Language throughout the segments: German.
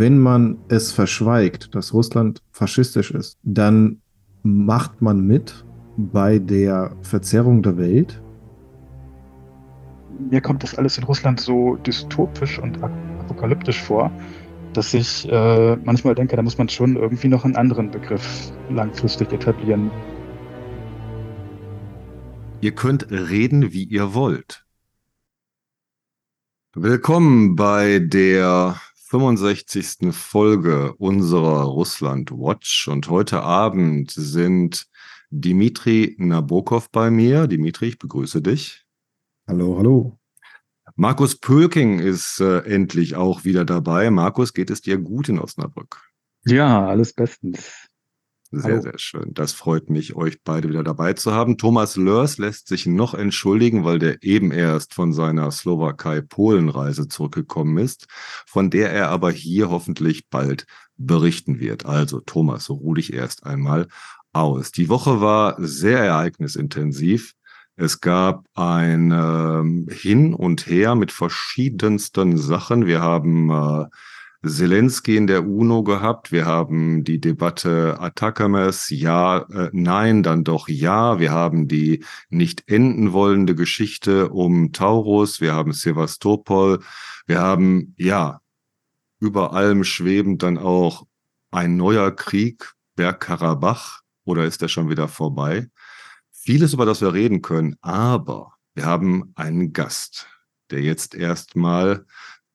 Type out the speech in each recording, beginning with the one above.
wenn man es verschweigt, dass Russland faschistisch ist, dann macht man mit bei der Verzerrung der Welt. Mir kommt das alles in Russland so dystopisch und apokalyptisch vor, dass ich äh, manchmal denke, da muss man schon irgendwie noch einen anderen Begriff langfristig etablieren. Ihr könnt reden, wie ihr wollt. Willkommen bei der 65. Folge unserer Russland Watch. Und heute Abend sind Dimitri Nabokov bei mir. Dimitri, ich begrüße dich. Hallo, hallo. Markus Pölking ist äh, endlich auch wieder dabei. Markus, geht es dir gut in Osnabrück? Ja, alles bestens. Sehr, Hallo. sehr schön. Das freut mich, euch beide wieder dabei zu haben. Thomas Lörs lässt sich noch entschuldigen, weil der eben erst von seiner Slowakei-Polen-Reise zurückgekommen ist, von der er aber hier hoffentlich bald berichten wird. Also Thomas, so ruh dich erst einmal aus. Die Woche war sehr ereignisintensiv. Es gab ein äh, Hin und Her mit verschiedensten Sachen. Wir haben äh, Zelensky in der UNO gehabt. Wir haben die Debatte Atakames, ja, äh, nein, dann doch ja. Wir haben die nicht enden wollende Geschichte um Taurus. Wir haben Sevastopol. Wir haben, ja, über allem schwebend dann auch ein neuer Krieg, Bergkarabach, oder ist der schon wieder vorbei? Vieles, über das wir reden können, aber wir haben einen Gast, der jetzt erstmal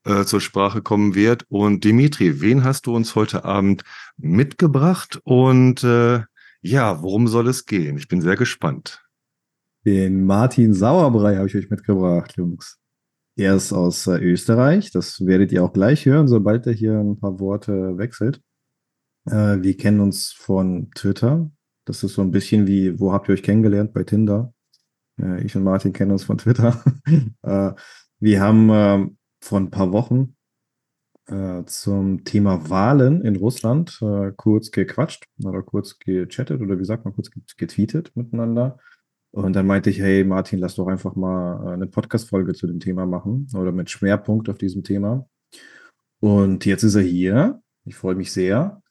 äh, zur Sprache kommen wird. Und Dimitri, wen hast du uns heute Abend mitgebracht? Und äh, ja, worum soll es gehen? Ich bin sehr gespannt. Den Martin Sauerbrei habe ich euch mitgebracht, Jungs. Er ist aus äh, Österreich. Das werdet ihr auch gleich hören, sobald er hier ein paar Worte wechselt. Äh, wir kennen uns von Twitter. Das ist so ein bisschen wie, wo habt ihr euch kennengelernt? Bei Tinder. Äh, ich und Martin kennen uns von Twitter. Äh, wir haben ähm, vor ein paar Wochen äh, zum Thema Wahlen in Russland äh, kurz gequatscht oder kurz gechattet oder wie sagt man, kurz getweetet miteinander. Und dann meinte ich, hey Martin, lass doch einfach mal äh, eine Podcast-Folge zu dem Thema machen oder mit Schwerpunkt auf diesem Thema. Und jetzt ist er hier. Ich freue mich sehr.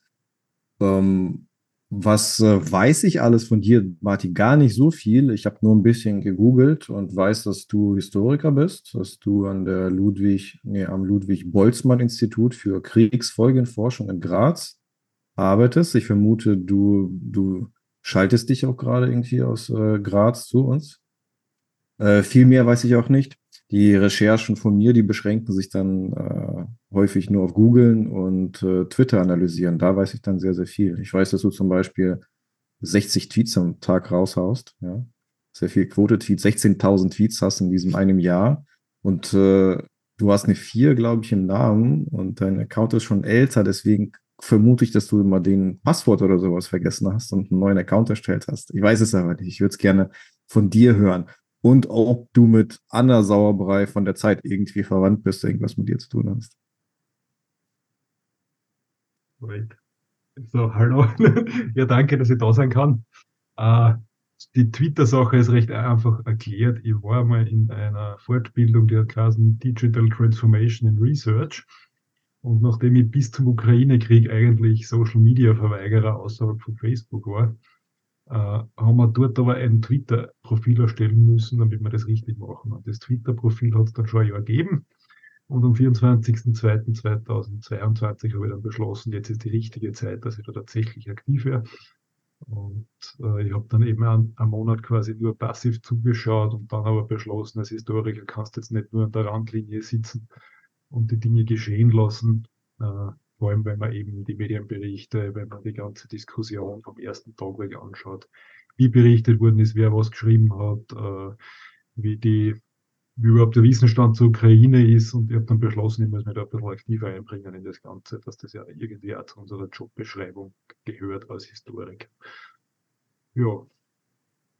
Ähm, was äh, weiß ich alles von dir, Martin? Gar nicht so viel. Ich habe nur ein bisschen gegoogelt und weiß, dass du Historiker bist, dass du an der Ludwig, nee, am Ludwig-Boltzmann-Institut für Kriegsfolgenforschung in Graz arbeitest. Ich vermute, du, du schaltest dich auch gerade irgendwie aus äh, Graz zu uns. Äh, viel mehr weiß ich auch nicht. Die Recherchen von mir, die beschränken sich dann äh, häufig nur auf Googlen und äh, Twitter analysieren. Da weiß ich dann sehr, sehr viel. Ich weiß, dass du zum Beispiel 60 Tweets am Tag raushaust. Ja? Sehr viel Quote-Tweets, 16.000 Tweets hast in diesem einem Jahr. Und äh, du hast eine 4, glaube ich, im Namen und dein Account ist schon älter. Deswegen vermute ich, dass du immer den Passwort oder sowas vergessen hast und einen neuen Account erstellt hast. Ich weiß es aber nicht. Ich würde es gerne von dir hören und ob du mit Anna Sauerbrei von der Zeit irgendwie verwandt bist, irgendwas mit dir zu tun hast. So, hallo. ja, danke, dass ich da sein kann. Uh, die Twitter-Sache ist recht einfach erklärt. Ich war mal in einer Fortbildung, die hat geheißen Digital Transformation in Research. Und nachdem ich bis zum Ukraine-Krieg eigentlich Social-Media-Verweigerer außerhalb von Facebook war, äh, haben wir dort aber ein Twitter-Profil erstellen müssen, damit wir das richtig machen. Und das Twitter-Profil hat es dann schon ein Jahr gegeben. Und am 24.02.2022 habe ich dann beschlossen, jetzt ist die richtige Zeit, dass ich da tatsächlich aktiv werde. Und äh, ich habe dann eben einen, einen, Monat quasi nur passiv zugeschaut und dann aber beschlossen, als Historiker kannst du jetzt nicht nur an der Randlinie sitzen und die Dinge geschehen lassen, äh, vor allem, wenn man eben die Medienberichte, wenn man die ganze Diskussion vom ersten Tag weg anschaut, wie berichtet worden ist, wer was geschrieben hat, äh, wie die wie überhaupt der Wissensstand zur Ukraine ist und ich habe dann beschlossen, ich muss mich da ein bisschen aktiver einbringen in das Ganze, dass das ja irgendwie auch zu unserer Jobbeschreibung gehört als Historiker. Ja,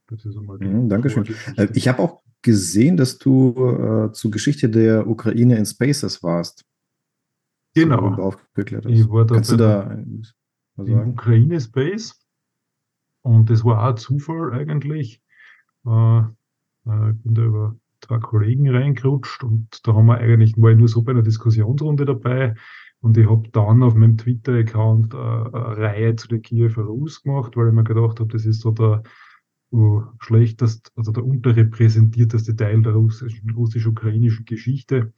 das ist einmal die mhm, Dankeschön. Äh, ich habe auch gesehen, dass du äh, zur Geschichte der Ukraine in Spaces warst. Genau. Aufgeklärt ich war da Kannst du da was sagen? Ukraine Space. Und das war auch Zufall eigentlich. Äh, äh, ich bin da über zwei Kollegen reingerutscht und da haben wir eigentlich, war ich nur so bei einer Diskussionsrunde dabei Und ich habe dann auf meinem Twitter-Account äh, eine Reihe zu den Kiewer Rus gemacht, weil ich mir gedacht habe, das ist so der uh, schlechtest, also der unterrepräsentierteste Teil der russisch-ukrainischen Geschichte,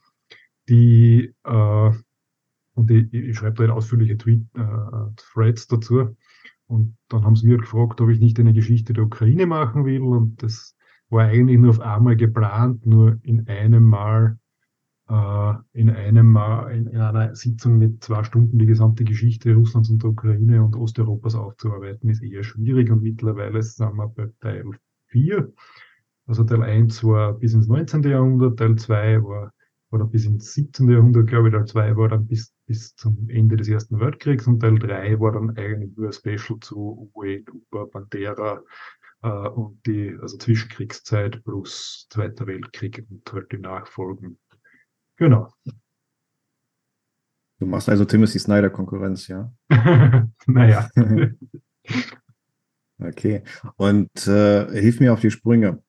die äh, und ich, ich schreibe da halt ausführliche Tweet, äh, Threads dazu. Und dann haben sie mir gefragt, ob ich nicht eine Geschichte der Ukraine machen will. Und das war eigentlich nur auf einmal geplant, nur in einem Mal, äh, in einem Mal, in, in, einer Sitzung mit zwei Stunden die gesamte Geschichte Russlands und der Ukraine und Osteuropas aufzuarbeiten, ist eher schwierig. Und mittlerweile sind wir bei Teil 4. Also Teil 1 war bis ins 19. Jahrhundert, Teil 2 war oder bis ins 17. Jahrhundert, glaube ich, Teil 2 war dann bis, bis zum Ende des Ersten Weltkriegs und Teil 3 war dann eigentlich nur ein Special zu Uwe, Uber, Bandera äh, und die also Zwischenkriegszeit plus Zweiter Weltkrieg und halt die Nachfolgen. Genau. Du machst also Timothy Snyder Konkurrenz, ja? naja. okay. Und äh, hilf mir auf die Sprünge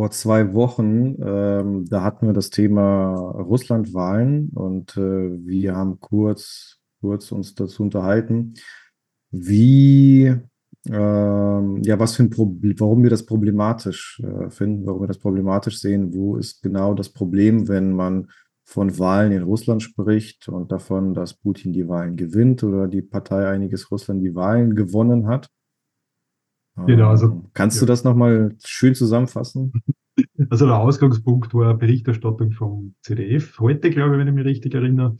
vor zwei Wochen, ähm, da hatten wir das Thema Russlandwahlen und äh, wir haben kurz, kurz uns dazu unterhalten, wie, ähm, ja, was für ein Problem, warum wir das problematisch äh, finden, warum wir das problematisch sehen, wo ist genau das Problem, wenn man von Wahlen in Russland spricht und davon, dass Putin die Wahlen gewinnt oder die Partei Einiges Russland die Wahlen gewonnen hat. Genau, also, ähm, Kannst ja. du das nochmal schön zusammenfassen? Also der Ausgangspunkt war Berichterstattung vom CDF, heute glaube ich, wenn ich mich richtig erinnere,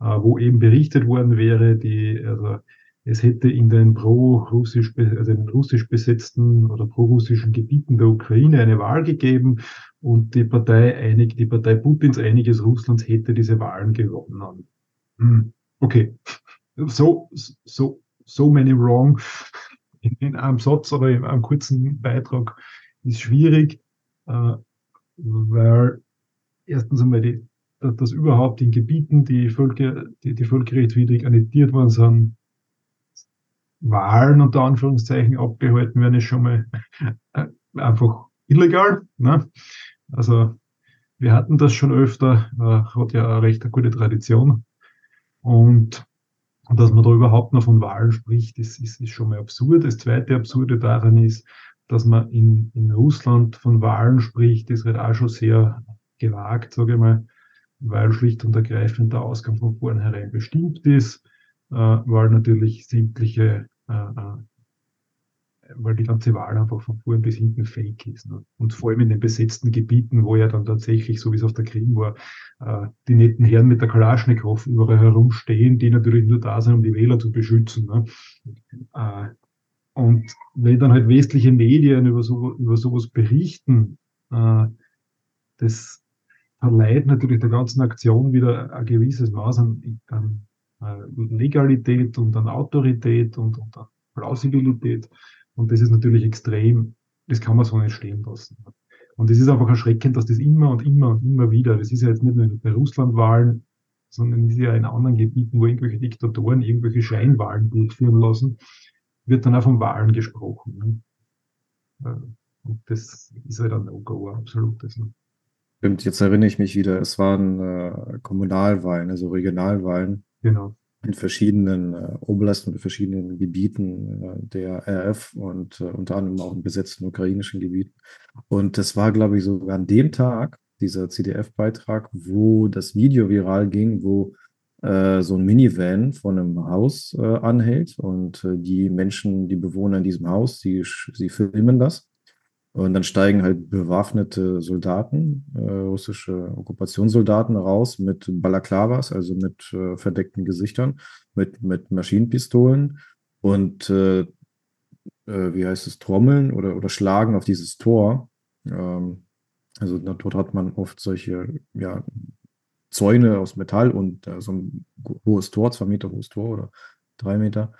äh, wo eben berichtet worden wäre, die, also es hätte in den pro-russisch, also in den russisch besetzten oder pro-russischen Gebieten der Ukraine eine Wahl gegeben und die Partei einig, die Partei Putins Einiges Russlands hätte diese Wahlen gewonnen. Hm, okay. So, so, so many wrong in, in einem Satz oder in einem kurzen Beitrag ist schwierig, äh, weil erstens einmal die, dass überhaupt in Gebieten, die, Völker, die, die völkerrechtswidrig annektiert worden sind, Wahlen unter Anführungszeichen abgehalten werden, ist schon mal äh, einfach illegal. Ne? Also wir hatten das schon öfter, äh, hat ja eine recht eine gute Tradition. Und und dass man da überhaupt noch von Wahlen spricht, ist, ist, ist schon mal absurd. Das zweite Absurde daran ist, dass man in, in Russland von Wahlen spricht, ist halt auch schon sehr gewagt, sage ich mal, weil schlicht und ergreifend der Ausgang von vornherein bestimmt ist, äh, weil natürlich sämtliche äh, äh weil die ganze Wahl einfach von vorn bis hinten fake ist. Ne? Und vor allem in den besetzten Gebieten, wo ja dann tatsächlich, so wie es auf der Krim war, äh, die netten Herren mit der Kalaschnikow überall herumstehen, die natürlich nur da sind, um die Wähler zu beschützen. Ne? Äh, und wenn dann halt westliche Medien über, so, über sowas berichten, äh, das verleiht natürlich der ganzen Aktion wieder ein gewisses Maß an, an äh, Legalität und an Autorität und, und an Plausibilität. Und das ist natürlich extrem, das kann man so nicht stehen lassen. Und es ist einfach erschreckend, dass das immer und immer und immer wieder, das ist ja jetzt nicht nur bei Russlandwahlen, sondern ist ja in anderen Gebieten, wo irgendwelche Diktatoren irgendwelche Scheinwahlen durchführen lassen, wird dann auch von Wahlen gesprochen. Ne? Äh, und das ist halt ein No-Go, absolutes. Ne? Stimmt, jetzt erinnere ich mich wieder, es waren äh, Kommunalwahlen, also Regionalwahlen. Genau in verschiedenen äh, Oblasten und verschiedenen Gebieten äh, der RF und äh, unter anderem auch in besetzten ukrainischen Gebieten. Und das war, glaube ich, sogar an dem Tag, dieser CDF-Beitrag, wo das Video viral ging, wo äh, so ein Minivan von einem Haus äh, anhält und äh, die Menschen, die Bewohner in diesem Haus, sie, sie filmen das und dann steigen halt bewaffnete Soldaten, äh, russische Okkupationssoldaten raus mit Balaklavas, also mit äh, verdeckten Gesichtern, mit, mit Maschinenpistolen und äh, äh wie heißt es, Trommeln oder, oder schlagen auf dieses Tor. Ähm, also dort hat man oft solche ja, Zäune aus Metall und äh, so ein hohes Tor, zwei Meter hohes Tor oder drei Meter.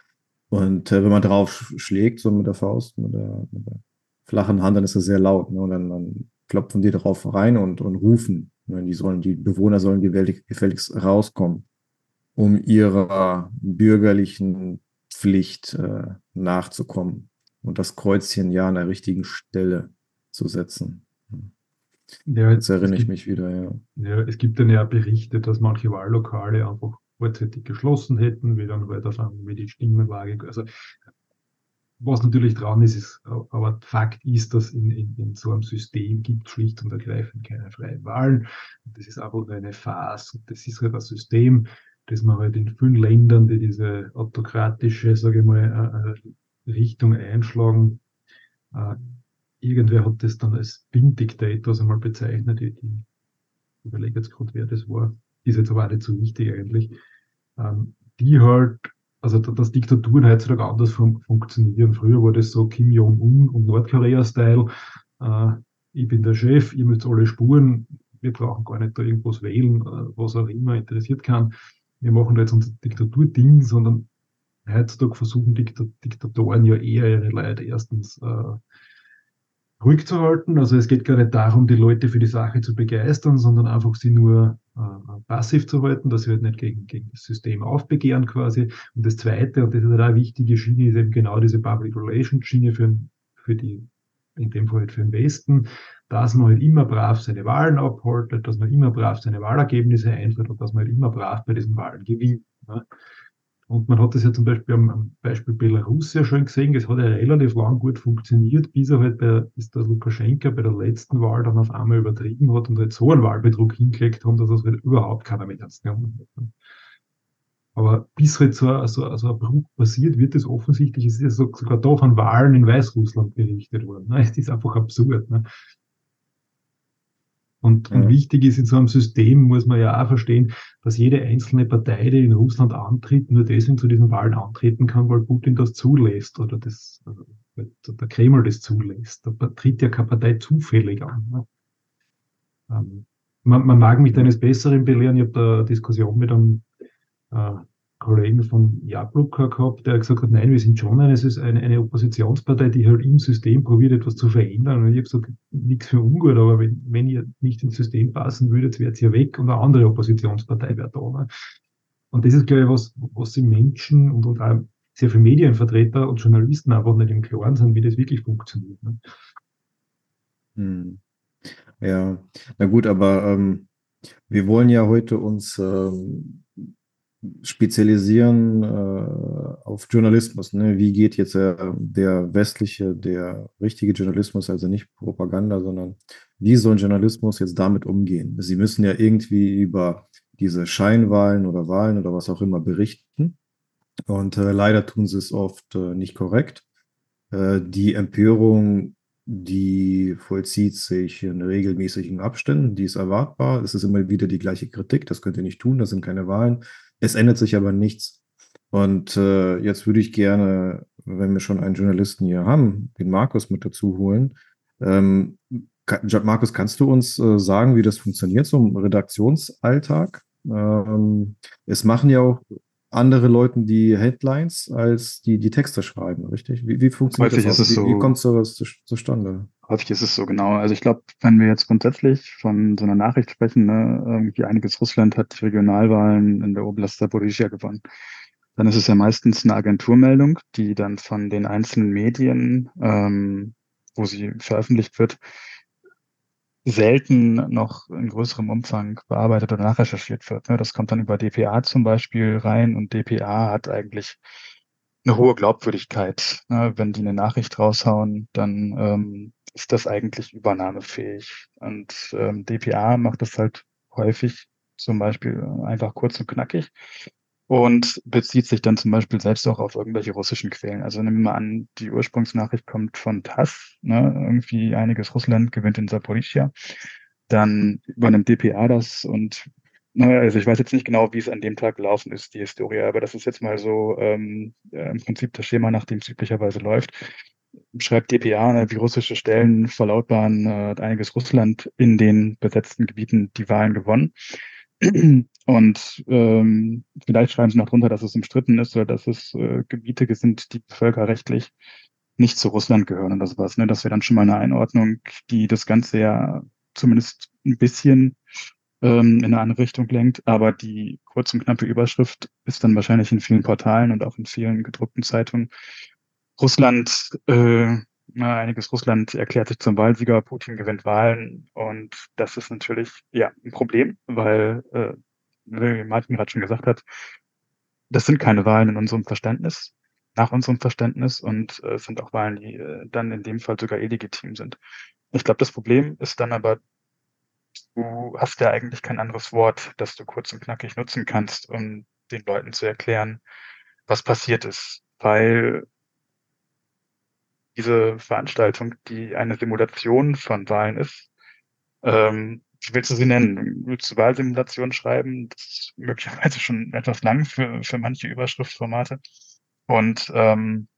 Und äh, wenn man drauf schlägt, so mit der Faust, mit der, mit der flachen Hand, dann ist das sehr laut. Ne? Und dann, dann klopfen die darauf rein und, und rufen. Ne? Die, sollen, die Bewohner sollen gefälligst rauskommen, um ihrer bürgerlichen Pflicht äh, nachzukommen und das Kreuzchen ja an der richtigen Stelle zu setzen. Ja, Jetzt erinnere ich gibt, mich wieder, ja. Ja, es gibt dann ja Berichte, dass manche Wahllokale einfach vorzeitig geschlossen hätten, wie dann halt auf einmal die Stimmenwaage, also was natürlich dran ist, ist, aber Fakt ist, dass in, in, in so einem System gibt schlicht und ergreifend keine freien Wahlen. Das ist einfach nur eine Phase. Das ist halt ein System, das man halt in vielen Ländern, die diese autokratische, sage ich mal, äh, äh, Richtung einschlagen, äh, irgendwer hat das dann als Bin-Diktators einmal bezeichnet. Ich, ich überlege jetzt gerade, wer das war. Ist jetzt aber auch nicht so wichtig eigentlich. Ähm, die halt also dass Diktaturen heutzutage anders fun funktionieren. Früher war das so Kim Jong-un und Nordkorea-Style. Äh, ich bin der Chef, ihr müsst alle spuren, wir brauchen gar nicht da irgendwas wählen, äh, was auch immer interessiert kann. Wir machen da jetzt unser Diktaturding, sondern heutzutage versuchen Diktat Diktatoren ja eher ihre Leute erstens äh, ruhig zu halten. Also es geht gar nicht darum, die Leute für die Sache zu begeistern, sondern einfach sie nur äh, passiv zu halten, dass sie halt nicht gegen, gegen das System aufbegehren quasi. Und das Zweite, und das ist halt eine wichtige Schiene, ist eben genau diese Public Relations Schiene für, für die, in dem Fall halt für den Westen, dass man halt immer brav seine Wahlen abhaltet, dass man immer brav seine Wahlergebnisse einführt und dass man halt immer brav bei diesen Wahlen gewinnt. Ne? Und man hat das ja zum Beispiel am, Beispiel Belarus ja schon gesehen, es hat ja relativ lang gut funktioniert, bis er halt bei, bis der Lukaschenka bei der letzten Wahl dann auf einmal übertrieben hat und halt so einen Wahlbetrug hingelegt haben, dass das halt überhaupt keiner mehr ernst genommen hat. Aber bis halt so, so, so ein Bruch passiert, wird es offensichtlich, ist ja sogar da von Wahlen in Weißrussland berichtet worden. Ne? Es ist einfach absurd. Ne? Und, ja. und, wichtig ist in so einem System, muss man ja auch verstehen, dass jede einzelne Partei, die in Russland antritt, nur deswegen zu diesen Wahlen antreten kann, weil Putin das zulässt oder das, also der Kreml das zulässt. Da tritt ja keine Partei zufällig an. Ne? Ähm, man, man, mag mich eines Besseren belehren. Ich habe da eine Diskussion mit einem äh, Kollegen von Jabluka gehabt, der gesagt hat, nein, wir sind schon eine, eine, eine Oppositionspartei, die halt im System probiert, etwas zu verändern. Und ich habe gesagt, nichts für ungut, aber wenn, wenn ihr nicht ins System passen würdet, wärt ihr weg und eine andere Oppositionspartei wäre da. Ne? Und das ist, glaube ich, was, was die Menschen und, und auch sehr viele Medienvertreter und Journalisten einfach nicht im Klaren sind, wie das wirklich funktioniert. Ne? Hm. Ja, na gut, aber ähm, wir wollen ja heute uns ähm, spezialisieren äh, auf Journalismus. Ne? Wie geht jetzt äh, der westliche, der richtige Journalismus, also nicht Propaganda, sondern wie soll Journalismus jetzt damit umgehen? Sie müssen ja irgendwie über diese Scheinwahlen oder Wahlen oder was auch immer berichten. Und äh, leider tun sie es oft äh, nicht korrekt. Äh, die Empörung, die vollzieht sich in regelmäßigen Abständen, die ist erwartbar. Es ist immer wieder die gleiche Kritik, das könnt ihr nicht tun, das sind keine Wahlen. Es ändert sich aber nichts. Und äh, jetzt würde ich gerne, wenn wir schon einen Journalisten hier haben, den Markus mit dazu holen. Ähm, Markus, kannst du uns äh, sagen, wie das funktioniert, so im Redaktionsalltag? Ähm, es machen ja auch andere Leute die Headlines als die die Texte schreiben, richtig? Wie, wie funktioniert Häufig das? Ist es so, wie, wie kommt sowas zu, zustande? Häufig ist es so, genau. Also ich glaube, wenn wir jetzt grundsätzlich von so einer Nachricht sprechen, ne, irgendwie einiges Russland hat Regionalwahlen in der Oblast Zaporizhia gewonnen, dann ist es ja meistens eine Agenturmeldung, die dann von den einzelnen Medien, ähm, wo sie veröffentlicht wird, selten noch in größerem Umfang bearbeitet oder nachrecherchiert wird. Ne? Das kommt dann über DPA zum Beispiel rein und DPA hat eigentlich eine hohe Glaubwürdigkeit. Ne? Wenn die eine Nachricht raushauen, dann ähm, ist das eigentlich übernahmefähig. Und ähm, DPA macht das halt häufig zum Beispiel einfach kurz und knackig und bezieht sich dann zum Beispiel selbst auch auf irgendwelche russischen Quellen. Also nehmen wir mal an, die Ursprungsnachricht kommt von TASS, ne, irgendwie einiges Russland gewinnt in Saporischia. Dann übernimmt DPA das und naja, also ich weiß jetzt nicht genau, wie es an dem Tag gelaufen ist, die Historie, aber das ist jetzt mal so ähm, im Prinzip das Schema, nach dem es üblicherweise läuft. Schreibt DPA, ne, wie russische Stellen verlautbaren, äh, hat einiges Russland in den besetzten Gebieten die Wahlen gewonnen. Und ähm, vielleicht schreiben sie noch drunter, dass es umstritten ist oder dass es äh, Gebiete sind, die völkerrechtlich nicht zu Russland gehören oder sowas. Ne? Das wäre dann schon mal eine Einordnung, die das Ganze ja zumindest ein bisschen ähm, in eine andere Richtung lenkt. Aber die kurz und knappe Überschrift ist dann wahrscheinlich in vielen Portalen und auch in vielen gedruckten Zeitungen. Russland äh, na, einiges Russland erklärt sich zum Wahlsieger, Putin gewinnt Wahlen und das ist natürlich ja ein Problem, weil äh, wie Martin gerade schon gesagt hat, das sind keine Wahlen in unserem Verständnis, nach unserem Verständnis und äh, sind auch Wahlen, die äh, dann in dem Fall sogar illegitim sind. Ich glaube, das Problem ist dann aber, du hast ja eigentlich kein anderes Wort, das du kurz und knackig nutzen kannst, um den Leuten zu erklären, was passiert ist, weil diese Veranstaltung, die eine Simulation von Wahlen ist, ähm, wie willst du sie nennen? Willst du Wahlsimulation schreiben? Das ist möglicherweise schon etwas lang für, für manche Überschriftformate. Und ähm,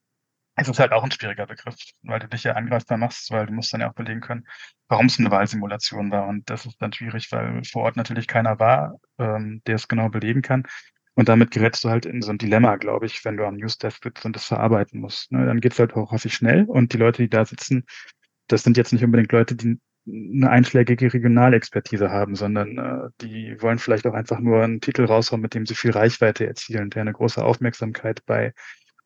es ist halt auch ein schwieriger Begriff, weil du dich ja angreifbar machst, weil du musst dann ja auch belegen können, warum es eine Wahlsimulation war. Und das ist dann schwierig, weil vor Ort natürlich keiner war, ähm, der es genau belegen kann. Und damit gerätst du halt in so ein Dilemma, glaube ich, wenn du am Newsdesk sitzt und das verarbeiten musst. Ne? Dann geht's halt auch häufig schnell und die Leute, die da sitzen, das sind jetzt nicht unbedingt Leute, die eine einschlägige Regionalexpertise haben, sondern äh, die wollen vielleicht auch einfach nur einen Titel raushauen, mit dem sie viel Reichweite erzielen, der eine große Aufmerksamkeit bei,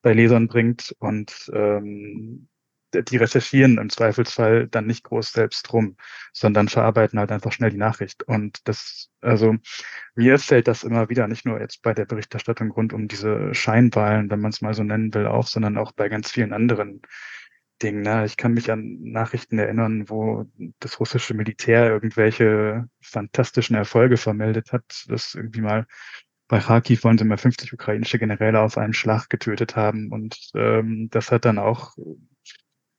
bei Lesern bringt und ähm, die recherchieren im Zweifelsfall dann nicht groß selbst drum, sondern verarbeiten halt einfach schnell die Nachricht. Und das, also mir fällt das immer wieder, nicht nur jetzt bei der Berichterstattung rund um diese Scheinwahlen, wenn man es mal so nennen will, auf, sondern auch bei ganz vielen anderen Dingen. Ne? Ich kann mich an Nachrichten erinnern, wo das russische Militär irgendwelche fantastischen Erfolge vermeldet hat, dass irgendwie mal bei Kharkiv wollen sie mal 50 ukrainische Generäle auf einen Schlag getötet haben. Und ähm, das hat dann auch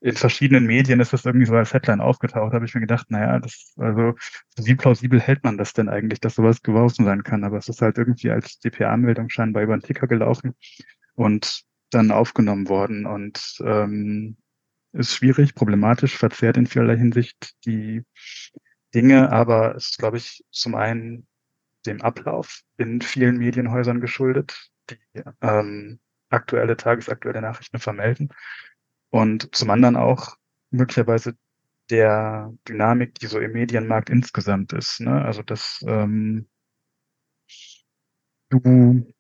in verschiedenen Medien ist das irgendwie so als Headline aufgetaucht, habe ich mir gedacht, naja, das, also, wie plausibel hält man das denn eigentlich, dass sowas gewausen sein kann? Aber es ist halt irgendwie als DPA-Meldung scheinbar über den Ticker gelaufen und dann aufgenommen worden und ähm, ist schwierig, problematisch, verzerrt in vielerlei Hinsicht die Dinge, aber es ist, glaube ich, zum einen dem Ablauf in vielen Medienhäusern geschuldet, die ähm, aktuelle, tagesaktuelle Nachrichten vermelden und zum anderen auch möglicherweise der Dynamik, die so im Medienmarkt insgesamt ist. Ne? Also dass ähm, du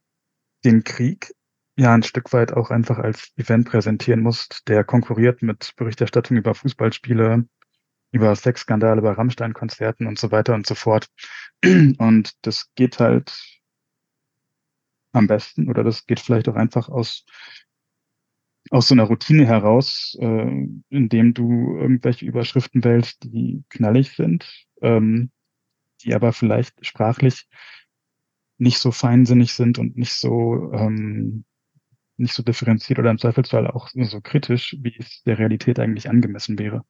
den Krieg ja ein Stück weit auch einfach als Event präsentieren musst, der konkurriert mit Berichterstattung über Fußballspiele, über Sexskandale bei Rammstein-Konzerten und so weiter und so fort. Und das geht halt am besten oder das geht vielleicht auch einfach aus aus so einer Routine heraus, äh, indem du irgendwelche Überschriften wählst, die knallig sind, ähm, die aber vielleicht sprachlich nicht so feinsinnig sind und nicht so ähm, nicht so differenziert oder im Zweifelsfall auch so kritisch, wie es der Realität eigentlich angemessen wäre.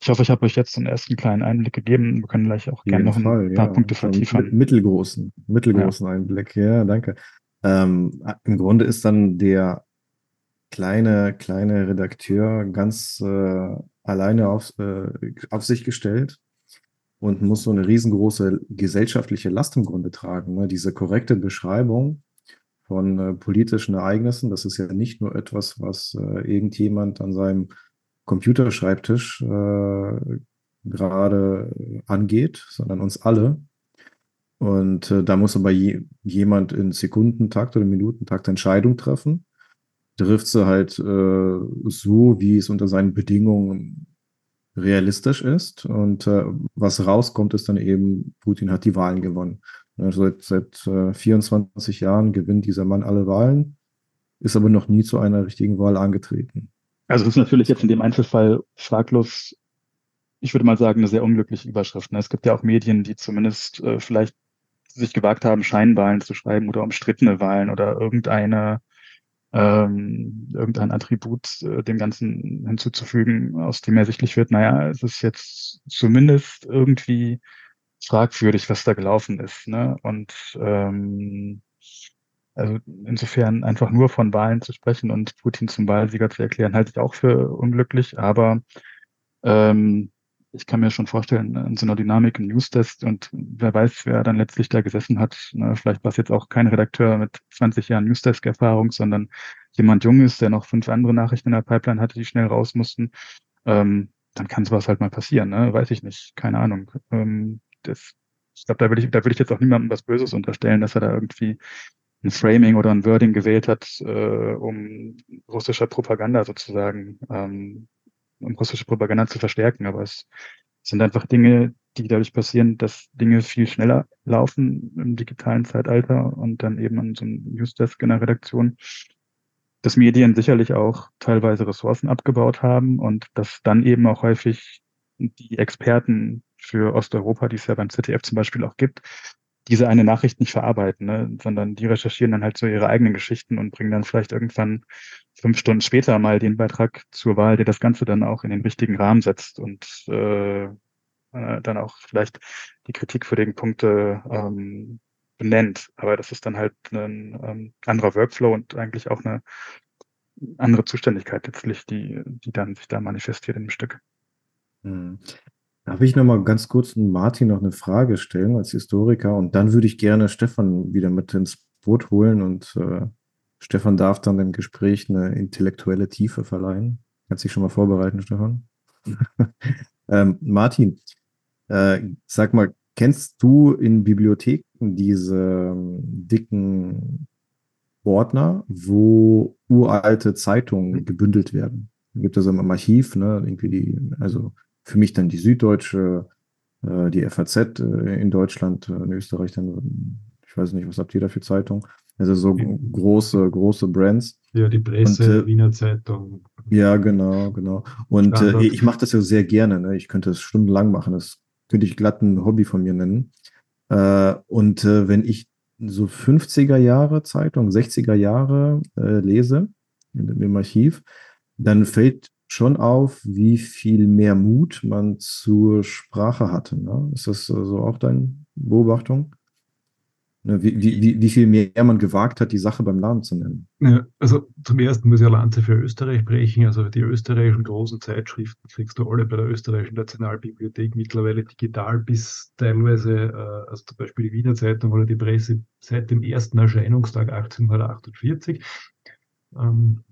Ich hoffe, ich habe euch jetzt einen ersten kleinen Einblick gegeben. Wir können gleich auch gerne noch ein Fall, paar ja. Punkte vertiefen. Mittelgroßen, mittelgroßen ja. Einblick, ja, danke. Ähm, Im Grunde ist dann der kleine, kleine Redakteur ganz äh, alleine auf, äh, auf sich gestellt und muss so eine riesengroße gesellschaftliche Last im Grunde tragen. Ne? Diese korrekte Beschreibung von äh, politischen Ereignissen, das ist ja nicht nur etwas, was äh, irgendjemand an seinem Computerschreibtisch äh, gerade angeht, sondern uns alle. Und äh, da muss aber je, jemand in Sekundentakt oder Minutentakt Entscheidung treffen. Trifft sie halt äh, so, wie es unter seinen Bedingungen realistisch ist. Und äh, was rauskommt, ist dann eben, Putin hat die Wahlen gewonnen. Also seit, seit äh, 24 Jahren gewinnt dieser Mann alle Wahlen, ist aber noch nie zu einer richtigen Wahl angetreten. Also es ist natürlich jetzt in dem Einzelfall fraglos, ich würde mal sagen, eine sehr unglückliche Überschrift. Ne? Es gibt ja auch Medien, die zumindest äh, vielleicht sich gewagt haben, Scheinwahlen zu schreiben oder umstrittene Wahlen oder irgendeine ähm, irgendein Attribut äh, dem Ganzen hinzuzufügen, aus dem ersichtlich wird, naja, es ist jetzt zumindest irgendwie fragwürdig, was da gelaufen ist. Ne? Und ähm, also insofern einfach nur von Wahlen zu sprechen und Putin zum Wahlsieger zu erklären, halte ich auch für unglücklich, aber ähm, ich kann mir schon vorstellen, in so einer Dynamik im Newstest und wer weiß, wer dann letztlich da gesessen hat. Ne, vielleicht war es jetzt auch kein Redakteur mit 20 Jahren Newsdesk-Erfahrung, sondern jemand Junges, der noch fünf andere Nachrichten in der Pipeline hatte, die schnell raus mussten. Ähm, dann kann sowas halt mal passieren, ne? weiß ich nicht, keine Ahnung. Ähm, das, ich glaube, da will ich, da will ich jetzt auch niemandem was Böses unterstellen, dass er da irgendwie ein Framing oder ein Wording gewählt hat, äh, um russischer Propaganda sozusagen, ähm, um russische Propaganda zu verstärken. Aber es sind einfach Dinge, die dadurch passieren, dass Dinge viel schneller laufen im digitalen Zeitalter und dann eben an so einem Newsdesk in der Redaktion, dass Medien sicherlich auch teilweise Ressourcen abgebaut haben und dass dann eben auch häufig die Experten für Osteuropa, die es ja beim ZDF zum Beispiel auch gibt, diese eine Nachricht nicht verarbeiten, ne? sondern die recherchieren dann halt so ihre eigenen Geschichten und bringen dann vielleicht irgendwann fünf Stunden später mal den Beitrag zur Wahl, der das Ganze dann auch in den richtigen Rahmen setzt und äh, äh, dann auch vielleicht die Kritik für den Punkte ähm, benennt. Aber das ist dann halt ein ähm, anderer Workflow und eigentlich auch eine andere Zuständigkeit letztlich, die, die dann sich da manifestiert in dem Stück. Hm. Darf ich noch mal ganz kurz Martin noch eine Frage stellen als Historiker? Und dann würde ich gerne Stefan wieder mit ins Boot holen und äh, Stefan darf dann im Gespräch eine intellektuelle Tiefe verleihen. Kannst dich schon mal vorbereiten, Stefan? ähm, Martin, äh, sag mal, kennst du in Bibliotheken diese ähm, dicken Ordner, wo uralte Zeitungen gebündelt werden? Gibt es also im Archiv, ne, irgendwie die, also für mich dann die Süddeutsche, äh, die FAZ äh, in Deutschland, äh, in Österreich dann, ich weiß nicht, was habt ihr da für Zeitung? Also so große, große Brands. Ja, die Presse, und, äh, Wiener Zeitung. Ja, genau, genau. Und äh, ich mache das ja sehr gerne. Ne? Ich könnte es stundenlang machen. Das könnte ich glatt ein Hobby von mir nennen. Äh, und wenn ich so 50er Jahre Zeitung, 60er Jahre lese im Archiv, dann fällt schon auf, wie viel mehr Mut man zur Sprache hatte. Ne? Ist das so also auch deine Beobachtung? Ne, wie, wie, wie viel mehr man gewagt hat, die Sache beim Namen zu nennen. Ja, also zum ersten muss ich eine Lanze für Österreich brechen. Also die österreichischen großen Zeitschriften kriegst du alle bei der österreichischen Nationalbibliothek mittlerweile digital bis teilweise, äh, also zum Beispiel die Wiener Zeitung oder die Presse seit dem ersten Erscheinungstag 1848. Ähm,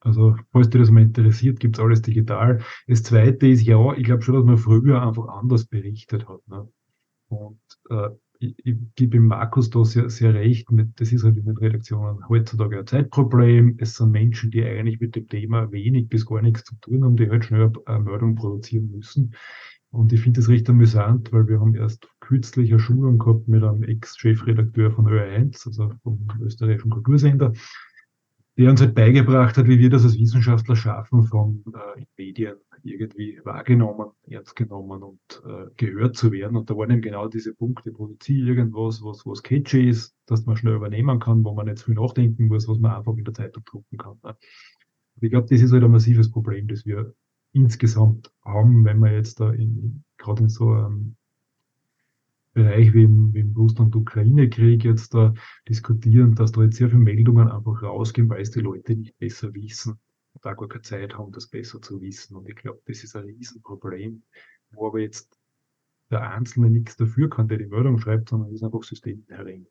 also, falls dir das mal interessiert, gibt es alles digital. Das zweite ist ja, ich glaube schon, dass man früher einfach anders berichtet hat. Ne? Und äh, ich, ich gebe Markus da sehr, sehr recht. Mit, das ist halt in den Redaktionen heutzutage ein Zeitproblem. Es sind Menschen, die eigentlich mit dem Thema wenig bis gar nichts zu tun haben, die halt schnell eine Meldung produzieren müssen. Und ich finde das recht amüsant, weil wir haben erst kürzlich eine Schulung gehabt mit einem Ex-Chefredakteur von Ö1, also vom österreichischen Kultursender der uns halt beigebracht hat, wie wir das als Wissenschaftler schaffen, von äh, Medien irgendwie wahrgenommen, ernst genommen und äh, gehört zu werden. Und da waren eben genau diese Punkte, produziere irgendwas, was, was catchy ist, dass man schnell übernehmen kann, wo man nicht viel nachdenken muss, was man einfach in der Zeitung drucken kann. Ne? Ich glaube, das ist halt ein massives Problem, das wir insgesamt haben, wenn wir jetzt da in, gerade in so einem Bereich wie im, wie im Russland-Ukraine-Krieg jetzt da diskutieren, dass da jetzt sehr viele Meldungen einfach rausgehen, weil es die Leute nicht besser wissen und da gar keine Zeit haben, das besser zu wissen. Und ich glaube, das ist ein Riesenproblem, wo aber jetzt der Einzelne nichts dafür kann, der die Meldung schreibt, sondern es ist einfach systeminhärent.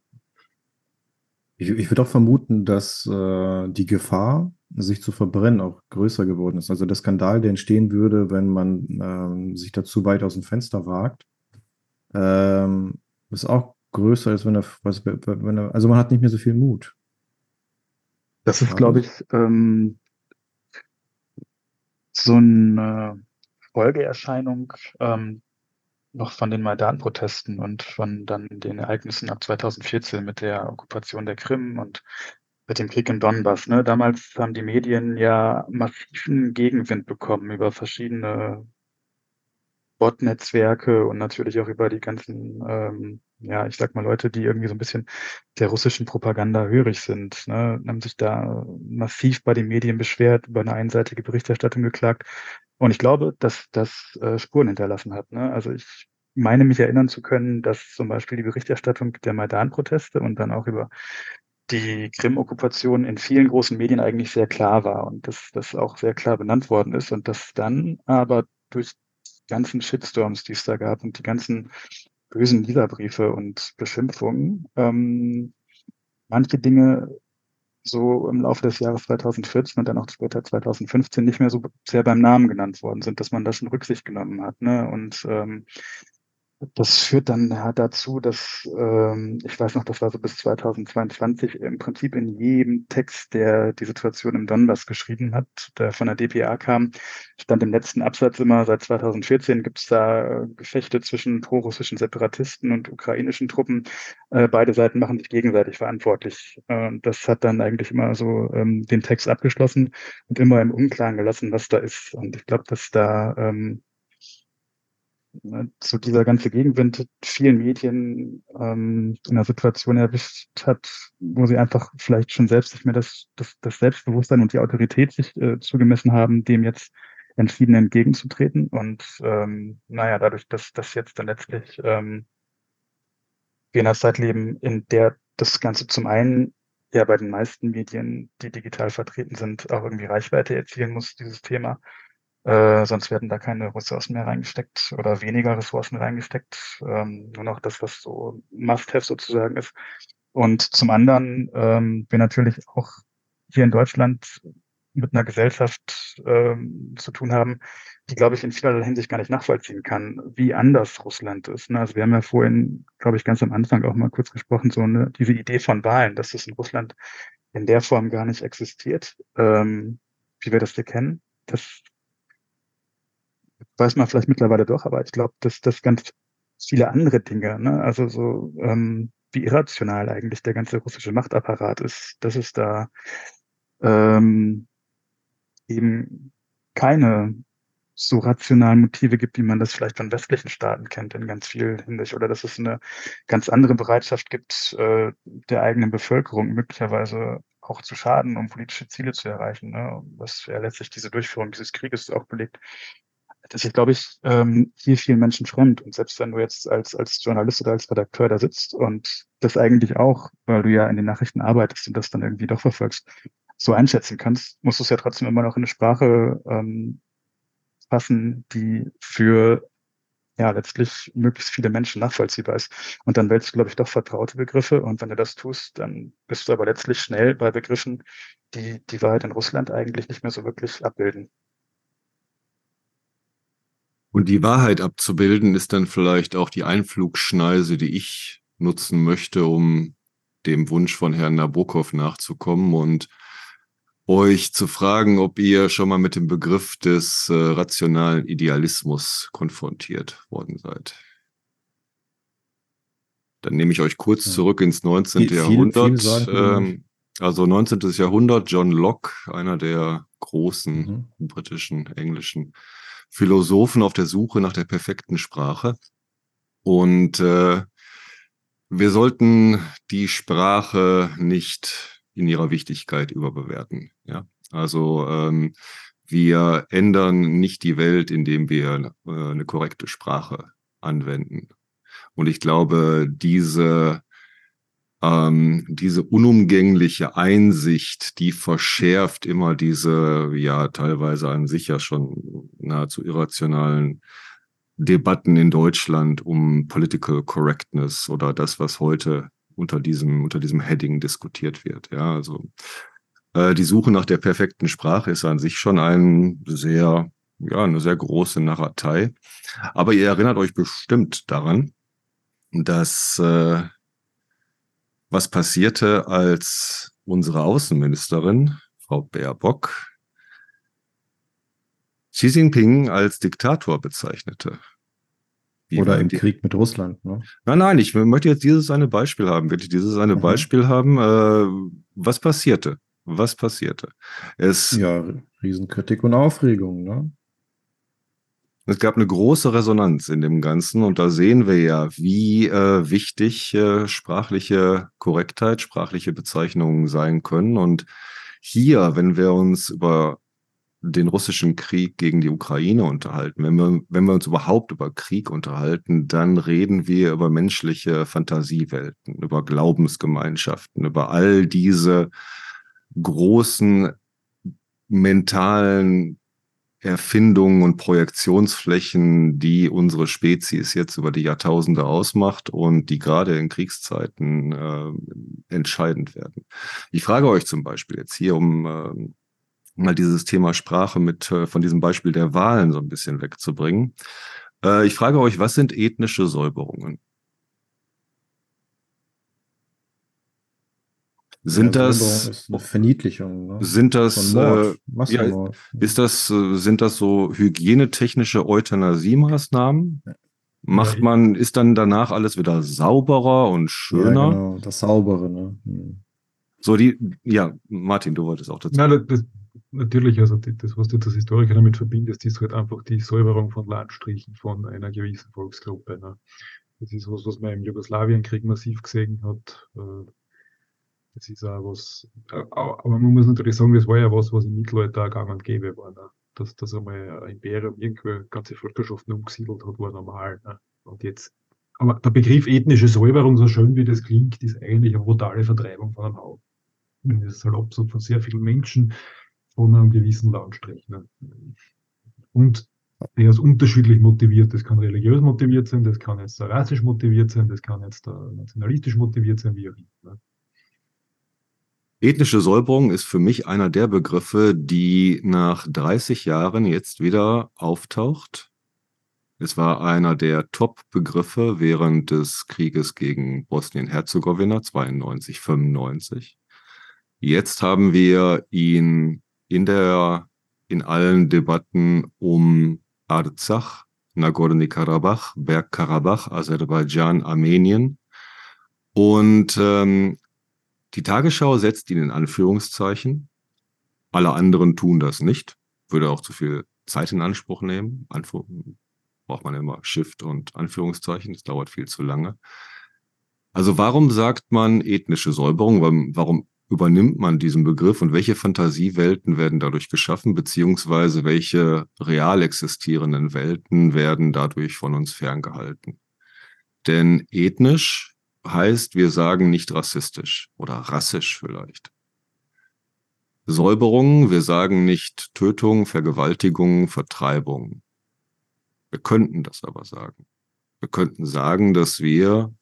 Ich, ich würde auch vermuten, dass äh, die Gefahr, sich zu verbrennen, auch größer geworden ist. Also der Skandal, der entstehen würde, wenn man äh, sich dazu weit aus dem Fenster wagt, ähm, ist auch größer, als wenn er, wenn er, also man hat nicht mehr so viel Mut. Das ist, glaube ich, ähm, so eine Folgeerscheinung ähm, noch von den Maidan-Protesten und von dann den Ereignissen ab 2014 mit der Okkupation der Krim und mit dem Krieg im Donbass. Ne? Damals haben die Medien ja massiven Gegenwind bekommen über verschiedene Bot-Netzwerke und natürlich auch über die ganzen, ähm, ja, ich sag mal Leute, die irgendwie so ein bisschen der russischen Propaganda hörig sind, ne, haben sich da massiv bei den Medien beschwert, über eine einseitige Berichterstattung geklagt. Und ich glaube, dass das äh, Spuren hinterlassen hat. Ne? Also ich meine mich erinnern zu können, dass zum Beispiel die Berichterstattung der Maidan-Proteste und dann auch über die Krim-Okkupation in vielen großen Medien eigentlich sehr klar war und dass das auch sehr klar benannt worden ist und dass dann aber durch ganzen Shitstorms, die es da gab und die ganzen bösen Leserbriefe und Beschimpfungen, ähm, manche Dinge so im Laufe des Jahres 2014 und dann auch später 2015 nicht mehr so sehr beim Namen genannt worden sind, dass man da schon Rücksicht genommen hat. Ne? Und ähm, das führt dann ja dazu, dass ähm, ich weiß noch, das war so bis 2022 im Prinzip in jedem Text, der die Situation im Donbass geschrieben hat, der von der DPA kam, stand im letzten Absatz immer, seit 2014 gibt es da Gefechte zwischen prorussischen Separatisten und ukrainischen Truppen. Äh, beide Seiten machen sich gegenseitig verantwortlich. Äh, das hat dann eigentlich immer so ähm, den Text abgeschlossen und immer im Unklaren gelassen, was da ist. Und ich glaube, dass da ähm, Ne, so dieser ganze Gegenwind vielen Medien ähm, in einer Situation erwischt hat, wo sie einfach vielleicht schon selbst nicht mehr das, das, das Selbstbewusstsein und die Autorität sich äh, zugemessen haben, dem jetzt entschieden entgegenzutreten. Und ähm, naja, dadurch, dass das jetzt dann letztlich ähm, wir in einer Zeit leben, in der das Ganze zum einen ja bei den meisten Medien, die digital vertreten sind, auch irgendwie Reichweite erzielen muss, dieses Thema. Äh, sonst werden da keine Ressourcen mehr reingesteckt oder weniger Ressourcen reingesteckt. Ähm, nur noch das, was so Must-Have sozusagen ist. Und zum anderen ähm, wir natürlich auch hier in Deutschland mit einer Gesellschaft ähm, zu tun haben, die, glaube ich, in vielerlei Hinsicht gar nicht nachvollziehen kann, wie anders Russland ist. Ne? Also wir haben ja vorhin, glaube ich, ganz am Anfang auch mal kurz gesprochen, so eine, diese Idee von Wahlen, dass das in Russland in der Form gar nicht existiert, ähm, wie wir das hier kennen. Das weiß man vielleicht mittlerweile doch, aber ich glaube, dass das ganz viele andere Dinge, ne? also so ähm, wie irrational eigentlich der ganze russische Machtapparat ist, dass es da ähm, eben keine so rationalen Motive gibt, wie man das vielleicht von westlichen Staaten kennt in ganz viel Hinsicht, oder dass es eine ganz andere Bereitschaft gibt, äh, der eigenen Bevölkerung möglicherweise auch zu schaden, um politische Ziele zu erreichen, ne? was ja letztlich diese Durchführung dieses Krieges auch belegt das ist, glaube ich, ähm, hier vielen Menschen fremd. Und selbst wenn du jetzt als, als Journalist oder als Redakteur da sitzt und das eigentlich auch, weil du ja in den Nachrichten arbeitest und das dann irgendwie doch verfolgst, so einschätzen kannst, musst du es ja trotzdem immer noch in eine Sprache ähm, fassen, die für ja letztlich möglichst viele Menschen nachvollziehbar ist. Und dann wählst du, glaube ich, doch vertraute Begriffe. Und wenn du das tust, dann bist du aber letztlich schnell bei Begriffen, die die Wahrheit in Russland eigentlich nicht mehr so wirklich abbilden. Und die Wahrheit abzubilden ist dann vielleicht auch die Einflugschneise, die ich nutzen möchte, um dem Wunsch von Herrn Nabokov nachzukommen und euch zu fragen, ob ihr schon mal mit dem Begriff des äh, rationalen Idealismus konfrontiert worden seid. Dann nehme ich euch kurz zurück ins 19. Viel, Jahrhundert. Viel ähm, also 19. Jahrhundert, John Locke, einer der großen mhm. britischen, englischen Philosophen auf der Suche nach der perfekten Sprache. Und äh, wir sollten die Sprache nicht in ihrer Wichtigkeit überbewerten. Ja? Also ähm, wir ändern nicht die Welt, indem wir äh, eine korrekte Sprache anwenden. Und ich glaube, diese ähm, diese unumgängliche Einsicht, die verschärft immer diese, ja, teilweise an sich ja schon nahezu irrationalen Debatten in Deutschland um Political Correctness oder das, was heute unter diesem, unter diesem Heading diskutiert wird. Ja, also äh, die Suche nach der perfekten Sprache ist an sich schon ein sehr, ja, eine sehr große Narratei. Aber ihr erinnert euch bestimmt daran, dass äh, was passierte, als unsere Außenministerin, Frau Baerbock, Xi Jinping als Diktator bezeichnete. Wie Oder im Krieg mit Russland. Ne? Nein, nein, ich möchte jetzt dieses eine Beispiel haben, bitte dieses eine mhm. Beispiel haben. Äh, was passierte? Was passierte? Es, ja, Riesenkritik und Aufregung. Ne? Es gab eine große Resonanz in dem Ganzen und da sehen wir ja, wie äh, wichtig äh, sprachliche Korrektheit, sprachliche Bezeichnungen sein können. Und hier, wenn wir uns über den russischen Krieg gegen die Ukraine unterhalten, wenn wir, wenn wir uns überhaupt über Krieg unterhalten, dann reden wir über menschliche Fantasiewelten, über Glaubensgemeinschaften, über all diese großen mentalen Erfindungen und Projektionsflächen, die unsere Spezies jetzt über die Jahrtausende ausmacht und die gerade in Kriegszeiten äh, entscheidend werden. Ich frage euch zum Beispiel jetzt hier, um äh, mal dieses Thema Sprache mit äh, von diesem Beispiel der Wahlen so ein bisschen wegzubringen. Äh, ich frage euch, was sind ethnische Säuberungen? Sind Ja, das, ist eine Verniedlichung. Ne? sind das, Mord, äh, ja, ist das, äh, sind das so hygienetechnische Euthanasie-Maßnahmen? Macht Ja, man, ist dann danach alles wieder sauberer und ja, schöner? genau, das Saubere. Ne? Hm. So die, ja, Martin, du wolltest auch dazu. Nein, das, das, natürlich, also das, was du als Historiker damit verbindest, ist halt einfach die Säuberung von Landstrichen von einer gewissen Volksgruppe. Ne? Das ist was, was man im Jugoslawienkrieg massiv gesehen hat. Das ist auch was, äh, aber man muss natürlich sagen, das war ja was, was im Mittelalter auch gang und gäbe war. Ne? Dass, dass einmal ein Imperium irgendwo ganze Völkerschaften umgesiedelt hat, war normal. Ne? Und jetzt, aber der Begriff ethnische Säuberung, so schön wie das klingt, ist eigentlich eine brutale Vertreibung von einem Haufen. Das ist halt absolut von sehr vielen Menschen von einem gewissen Landstrich. Ne? Und der ist unterschiedlich motiviert. Das kann religiös motiviert sein, das kann jetzt rassisch motiviert sein, das kann jetzt äh, nationalistisch motiviert sein, wie auch immer. Ethnische Säuberung ist für mich einer der Begriffe, die nach 30 Jahren jetzt wieder auftaucht. Es war einer der Top-Begriffe während des Krieges gegen Bosnien-Herzegowina 92, 95. Jetzt haben wir ihn in der, in allen Debatten um Arzach, Nagorno-Karabach, Bergkarabach, Aserbaidschan, Armenien. Und ähm, die Tagesschau setzt ihn in Anführungszeichen. Alle anderen tun das nicht. Würde auch zu viel Zeit in Anspruch nehmen. Anfu braucht man immer Shift und Anführungszeichen. Das dauert viel zu lange. Also warum sagt man ethnische Säuberung? Warum übernimmt man diesen Begriff und welche Fantasiewelten werden dadurch geschaffen, beziehungsweise welche real existierenden Welten werden dadurch von uns ferngehalten? Denn ethnisch heißt, wir sagen nicht rassistisch oder rassisch vielleicht. Säuberung, wir sagen nicht Tötung, Vergewaltigung, Vertreibung. Wir könnten das aber sagen. Wir könnten sagen, dass wir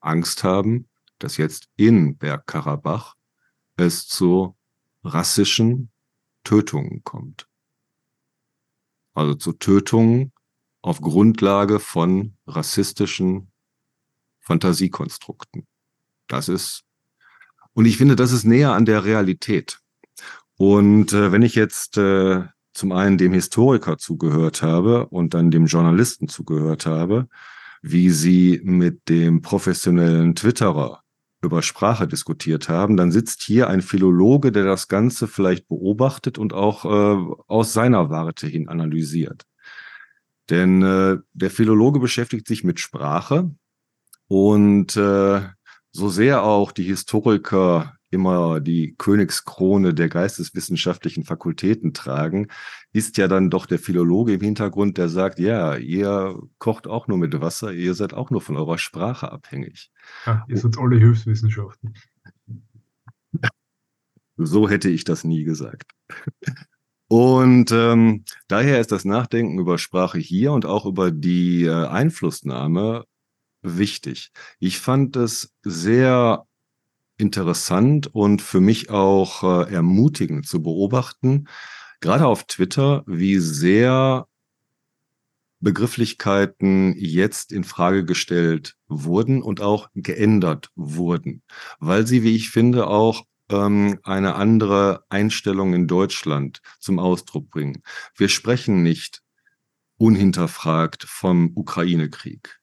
Angst haben, dass jetzt in Bergkarabach es zu rassischen Tötungen kommt. Also zu Tötungen auf Grundlage von rassistischen Fantasiekonstrukten. Das ist, und ich finde, das ist näher an der Realität. Und äh, wenn ich jetzt äh, zum einen dem Historiker zugehört habe und dann dem Journalisten zugehört habe, wie sie mit dem professionellen Twitterer über Sprache diskutiert haben, dann sitzt hier ein Philologe, der das Ganze vielleicht beobachtet und auch äh, aus seiner Warte hin analysiert. Denn äh, der Philologe beschäftigt sich mit Sprache und äh, so sehr auch die Historiker immer die Königskrone der geisteswissenschaftlichen Fakultäten tragen, ist ja dann doch der Philologe im Hintergrund, der sagt, ja, ihr kocht auch nur mit Wasser, ihr seid auch nur von eurer Sprache abhängig. Ah, ihr seid alle Hilfswissenschaften. So hätte ich das nie gesagt. Und ähm, daher ist das Nachdenken über Sprache hier und auch über die äh, Einflussnahme wichtig. Ich fand es sehr interessant und für mich auch äh, ermutigend zu beobachten, gerade auf Twitter, wie sehr Begrifflichkeiten jetzt in Frage gestellt wurden und auch geändert wurden, weil sie, wie ich finde, auch ähm, eine andere Einstellung in Deutschland zum Ausdruck bringen. Wir sprechen nicht unhinterfragt vom Ukraine-Krieg.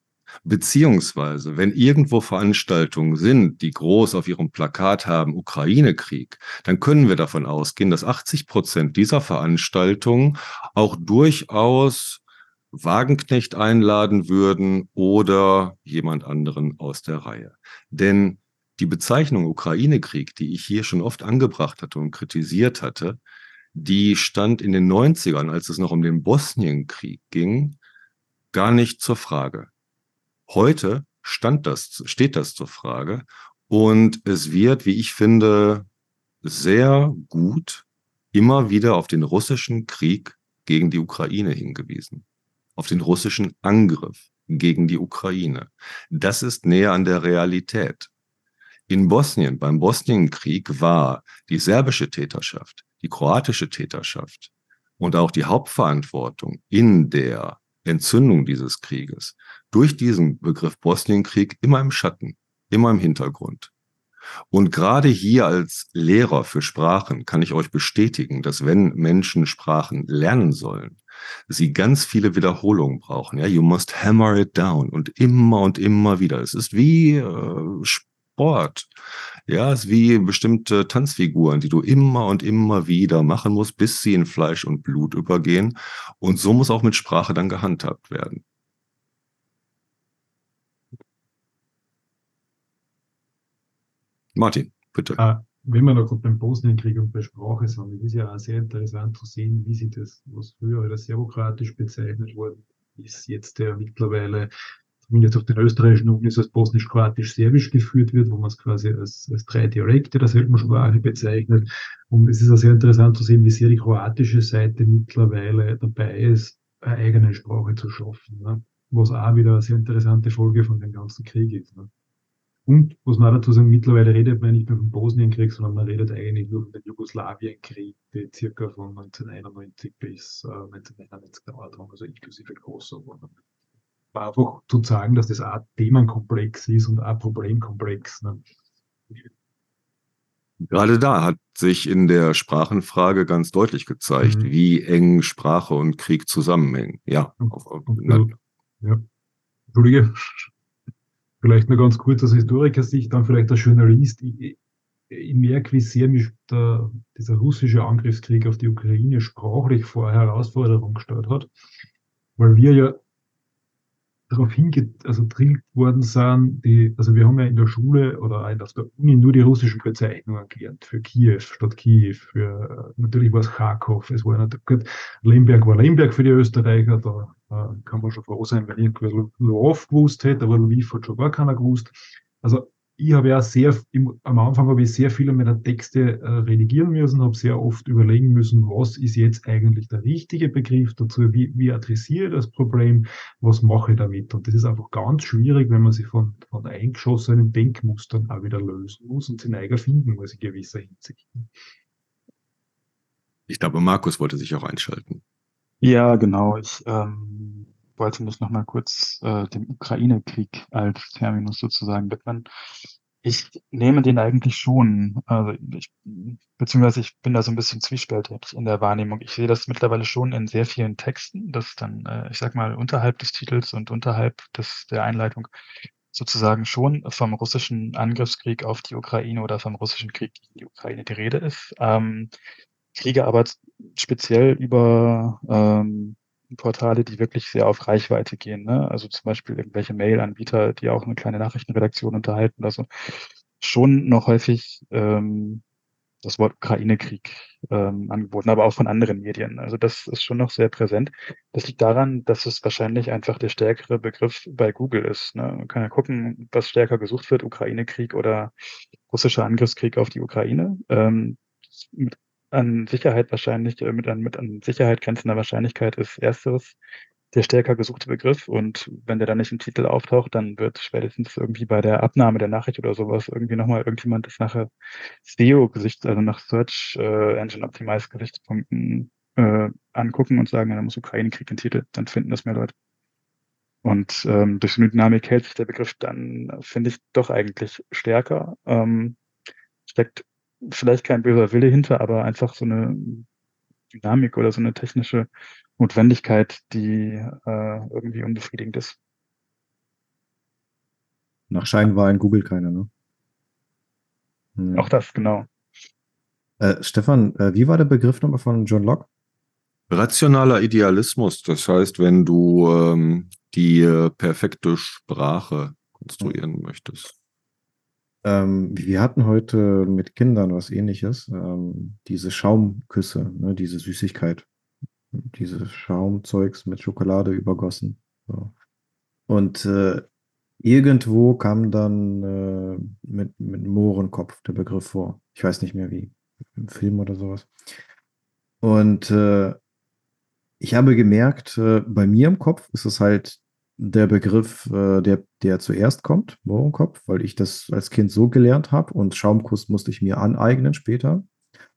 Beziehungsweise, wenn irgendwo Veranstaltungen sind, die groß auf ihrem Plakat haben, Ukraine-Krieg, dann können wir davon ausgehen, dass 80 Prozent dieser Veranstaltungen auch durchaus Wagenknecht einladen würden oder jemand anderen aus der Reihe. Denn die Bezeichnung Ukraine-Krieg, die ich hier schon oft angebracht hatte und kritisiert hatte, die stand in den 90ern, als es noch um den Bosnienkrieg ging, gar nicht zur Frage. Heute stand das, steht das zur Frage und es wird, wie ich finde, sehr gut immer wieder auf den russischen Krieg gegen die Ukraine hingewiesen, auf den russischen Angriff gegen die Ukraine. Das ist näher an der Realität. In Bosnien, beim Bosnienkrieg war die serbische Täterschaft, die kroatische Täterschaft und auch die Hauptverantwortung in der Entzündung dieses Krieges durch diesen Begriff Bosnienkrieg immer im Schatten, immer im Hintergrund. Und gerade hier als Lehrer für Sprachen kann ich euch bestätigen, dass wenn Menschen Sprachen lernen sollen, sie ganz viele Wiederholungen brauchen. Ja, you must hammer it down und immer und immer wieder. Es ist wie äh, Sport. Ja, es ist wie bestimmte Tanzfiguren, die du immer und immer wieder machen musst, bis sie in Fleisch und Blut übergehen. Und so muss auch mit Sprache dann gehandhabt werden. Martin, bitte. Äh, wenn wir noch gerade beim Bosnienkrieg und bei Sprache sind, es ist ja auch sehr interessant zu sehen, wie sich das, was früher als serbokratisch bezeichnet worden ist, jetzt der mittlerweile zumindest auf den österreichischen Unis als bosnisch-kroatisch-serbisch geführt wird, wo man es quasi als, als drei Dialekte derselben Sprache bezeichnet. Und es ist auch sehr interessant zu sehen, wie sehr die kroatische Seite mittlerweile dabei ist, eine eigene Sprache zu schaffen. Ne? Was auch wieder eine sehr interessante Folge von dem ganzen Krieg ist. Ne? Und was man dazu sagen, mittlerweile redet man nicht mehr vom Bosnienkrieg, sondern man redet eigentlich nur von den Jugoslawienkrieg, die circa von 1991 bis äh, 1991 gedauert also inklusive Kosovo. Einfach zu sagen, dass das auch Themenkomplex ist und auch Problemkomplex. Ne? Gerade da hat sich in der Sprachenfrage ganz deutlich gezeigt, mhm. wie eng Sprache und Krieg zusammenhängen. Ja. Auf, auf, ja. Entschuldige. Vielleicht nur ganz kurz aus Historikersicht, dann vielleicht als Journalist. Ich, ich merke, wie sehr mich der, dieser russische Angriffskrieg auf die Ukraine sprachlich vor eine Herausforderung gestellt hat, weil wir ja darauf hingetrillt also worden sind, die, also wir haben ja in der Schule oder auf der Uni nur die russischen Bezeichnungen gelernt, für Kiew statt Kiew, für, natürlich war es Kharkov, es war gut, Lemberg war Lemberg für die Österreicher, da äh, kann man schon froh sein, wenn irgendwer Lwów gewusst hätte, aber Lviv hat schon gar keiner gewusst. Also ich habe ja sehr, im, am Anfang habe ich sehr viele meiner Texte äh, redigieren müssen, habe sehr oft überlegen müssen, was ist jetzt eigentlich der richtige Begriff dazu, wie, wie adressiere ich das Problem, was mache ich damit. Und das ist einfach ganz schwierig, wenn man sich von, von eingeschossenen Denkmustern auch wieder lösen muss und den eigen finden muss in gewisser Hinsicht. Ich glaube, Markus wollte sich auch einschalten. Ja, genau. Ich ähm, wollte mich noch mal kurz äh, dem Ukraine-Krieg als Terminus sozusagen widmen. Ich nehme den eigentlich schon, also ich, beziehungsweise ich bin da so ein bisschen zwiespältig in der Wahrnehmung. Ich sehe das mittlerweile schon in sehr vielen Texten, dass dann, äh, ich sag mal, unterhalb des Titels und unterhalb des, der Einleitung sozusagen schon vom russischen Angriffskrieg auf die Ukraine oder vom russischen Krieg gegen die Ukraine die Rede ist. Ähm, Kriege aber speziell über ähm, Portale, die wirklich sehr auf Reichweite gehen. Ne? Also zum Beispiel irgendwelche Mail-Anbieter, die auch eine kleine Nachrichtenredaktion unterhalten. Also schon noch häufig ähm, das Wort Ukraine-Krieg ähm, angeboten, aber auch von anderen Medien. Also das ist schon noch sehr präsent. Das liegt daran, dass es wahrscheinlich einfach der stärkere Begriff bei Google ist. Ne? Man kann ja gucken, was stärker gesucht wird, Ukraine-Krieg oder russischer Angriffskrieg auf die Ukraine. Ähm, mit an Sicherheit wahrscheinlich, äh, mit an, mit an Sicherheit grenzender Wahrscheinlichkeit ist ersteres der stärker gesuchte Begriff. Und wenn der dann nicht im Titel auftaucht, dann wird spätestens irgendwie bei der Abnahme der Nachricht oder sowas irgendwie nochmal irgendjemand das nachher SEO-Gesicht, also nach Search äh, Engine Optimized Gesichtspunkten äh, angucken und sagen, ja, da muss Ukraine-Krieg im Titel, dann finden das mehr Leute. Und ähm, durch eine Dynamik hält sich der Begriff dann, finde ich, doch eigentlich stärker. Ähm, steckt vielleicht kein böser Wille hinter, aber einfach so eine Dynamik oder so eine technische Notwendigkeit, die äh, irgendwie unbefriedigend ist. Nach Schein war in Google keiner, ne? Ja. Auch das, genau. Äh, Stefan, äh, wie war der Begriff nochmal von John Locke? Rationaler Idealismus, das heißt, wenn du ähm, die äh, perfekte Sprache konstruieren möchtest. Ähm, wir hatten heute mit Kindern was ähnliches. Ähm, diese Schaumküsse, ne, diese Süßigkeit. Diese Schaumzeugs mit Schokolade übergossen. So. Und äh, irgendwo kam dann äh, mit, mit Mohrenkopf der Begriff vor. Ich weiß nicht mehr wie. Im Film oder sowas. Und äh, ich habe gemerkt, äh, bei mir im Kopf ist es halt der Begriff, äh, der, der zuerst kommt, Mohrenkopf, weil ich das als Kind so gelernt habe und Schaumkuss musste ich mir aneignen später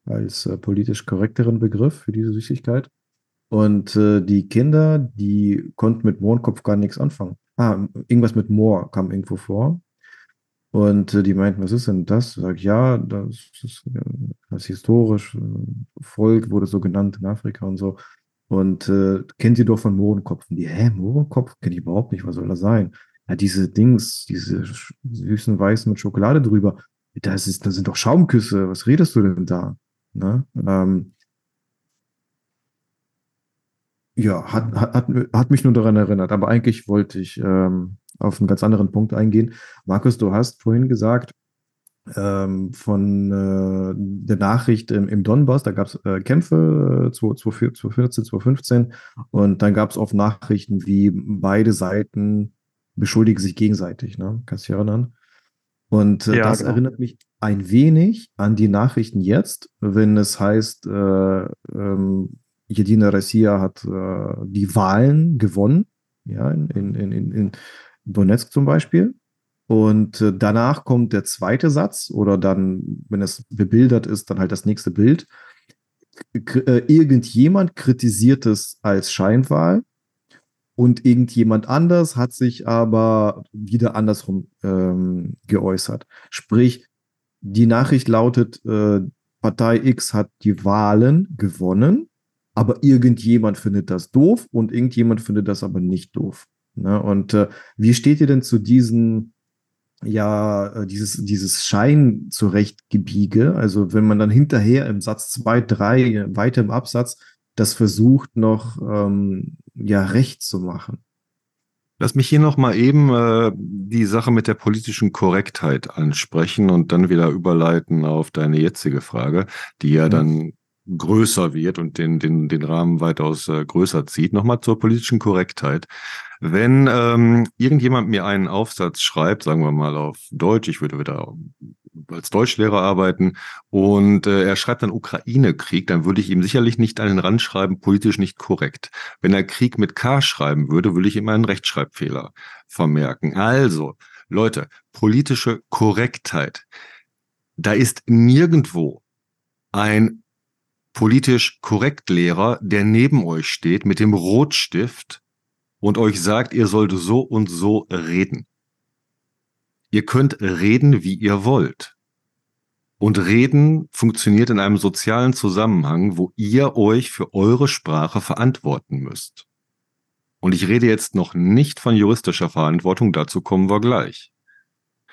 als äh, politisch korrekteren Begriff für diese Süßigkeit. Und äh, die Kinder, die konnten mit Mohrenkopf gar nichts anfangen. Ah, irgendwas mit Moor kam irgendwo vor. Und äh, die meinten, was ist denn das? Sag ich, ja, das ist, äh, das ist historisch. Äh, Volk wurde so genannt in Afrika und so. Und äh, kennt ihr doch von Mohrenkopf? Die, hä, Mohrenkopf? Kenn ich überhaupt nicht, was soll das sein? Ja, diese Dings, diese süßen Weißen mit Schokolade drüber. Das, ist, das sind doch Schaumküsse. Was redest du denn da? Ne? Ähm, ja, hat, hat, hat mich nur daran erinnert. Aber eigentlich wollte ich ähm, auf einen ganz anderen Punkt eingehen. Markus, du hast vorhin gesagt, ähm, von äh, der Nachricht im, im Donbass, da gab es äh, Kämpfe äh, 2014, 2015 und dann gab es oft Nachrichten, wie beide Seiten beschuldigen sich gegenseitig, ne? Kannst du dich erinnern? Und äh, ja, das genau. erinnert mich ein wenig an die Nachrichten jetzt, wenn es heißt, äh, ähm, Jedina Russia hat äh, die Wahlen gewonnen, ja, in, in, in, in Donetsk zum Beispiel. Und äh, danach kommt der zweite Satz oder dann, wenn es bebildert ist, dann halt das nächste Bild. Äh, irgendjemand kritisiert es als Scheinwahl und irgendjemand anders hat sich aber wieder andersrum ähm, geäußert. Sprich, die Nachricht lautet, äh, Partei X hat die Wahlen gewonnen, aber irgendjemand findet das doof und irgendjemand findet das aber nicht doof. Ne? Und äh, wie steht ihr denn zu diesen, ja, äh, dieses, dieses Schein zurechtgebiege? Also wenn man dann hinterher im Satz zwei, drei, weiter im Absatz, das versucht noch ähm, ja recht zu machen. Lass mich hier noch mal eben äh, die Sache mit der politischen Korrektheit ansprechen und dann wieder überleiten auf deine jetzige Frage, die ja mhm. dann größer wird und den, den, den Rahmen weitaus äh, größer zieht. Nochmal zur politischen Korrektheit. Wenn ähm, irgendjemand mir einen Aufsatz schreibt, sagen wir mal auf Deutsch, ich würde wieder als Deutschlehrer arbeiten und äh, er schreibt dann Ukraine-Krieg, dann würde ich ihm sicherlich nicht an den Rand schreiben, politisch nicht korrekt. Wenn er Krieg mit K schreiben würde, würde ich ihm einen Rechtschreibfehler vermerken. Also, Leute, politische Korrektheit. Da ist nirgendwo ein politisch korrekt Lehrer, der neben euch steht mit dem Rotstift und euch sagt, ihr sollt so und so reden. Ihr könnt reden, wie ihr wollt. Und reden funktioniert in einem sozialen Zusammenhang, wo ihr euch für eure Sprache verantworten müsst. Und ich rede jetzt noch nicht von juristischer Verantwortung, dazu kommen wir gleich.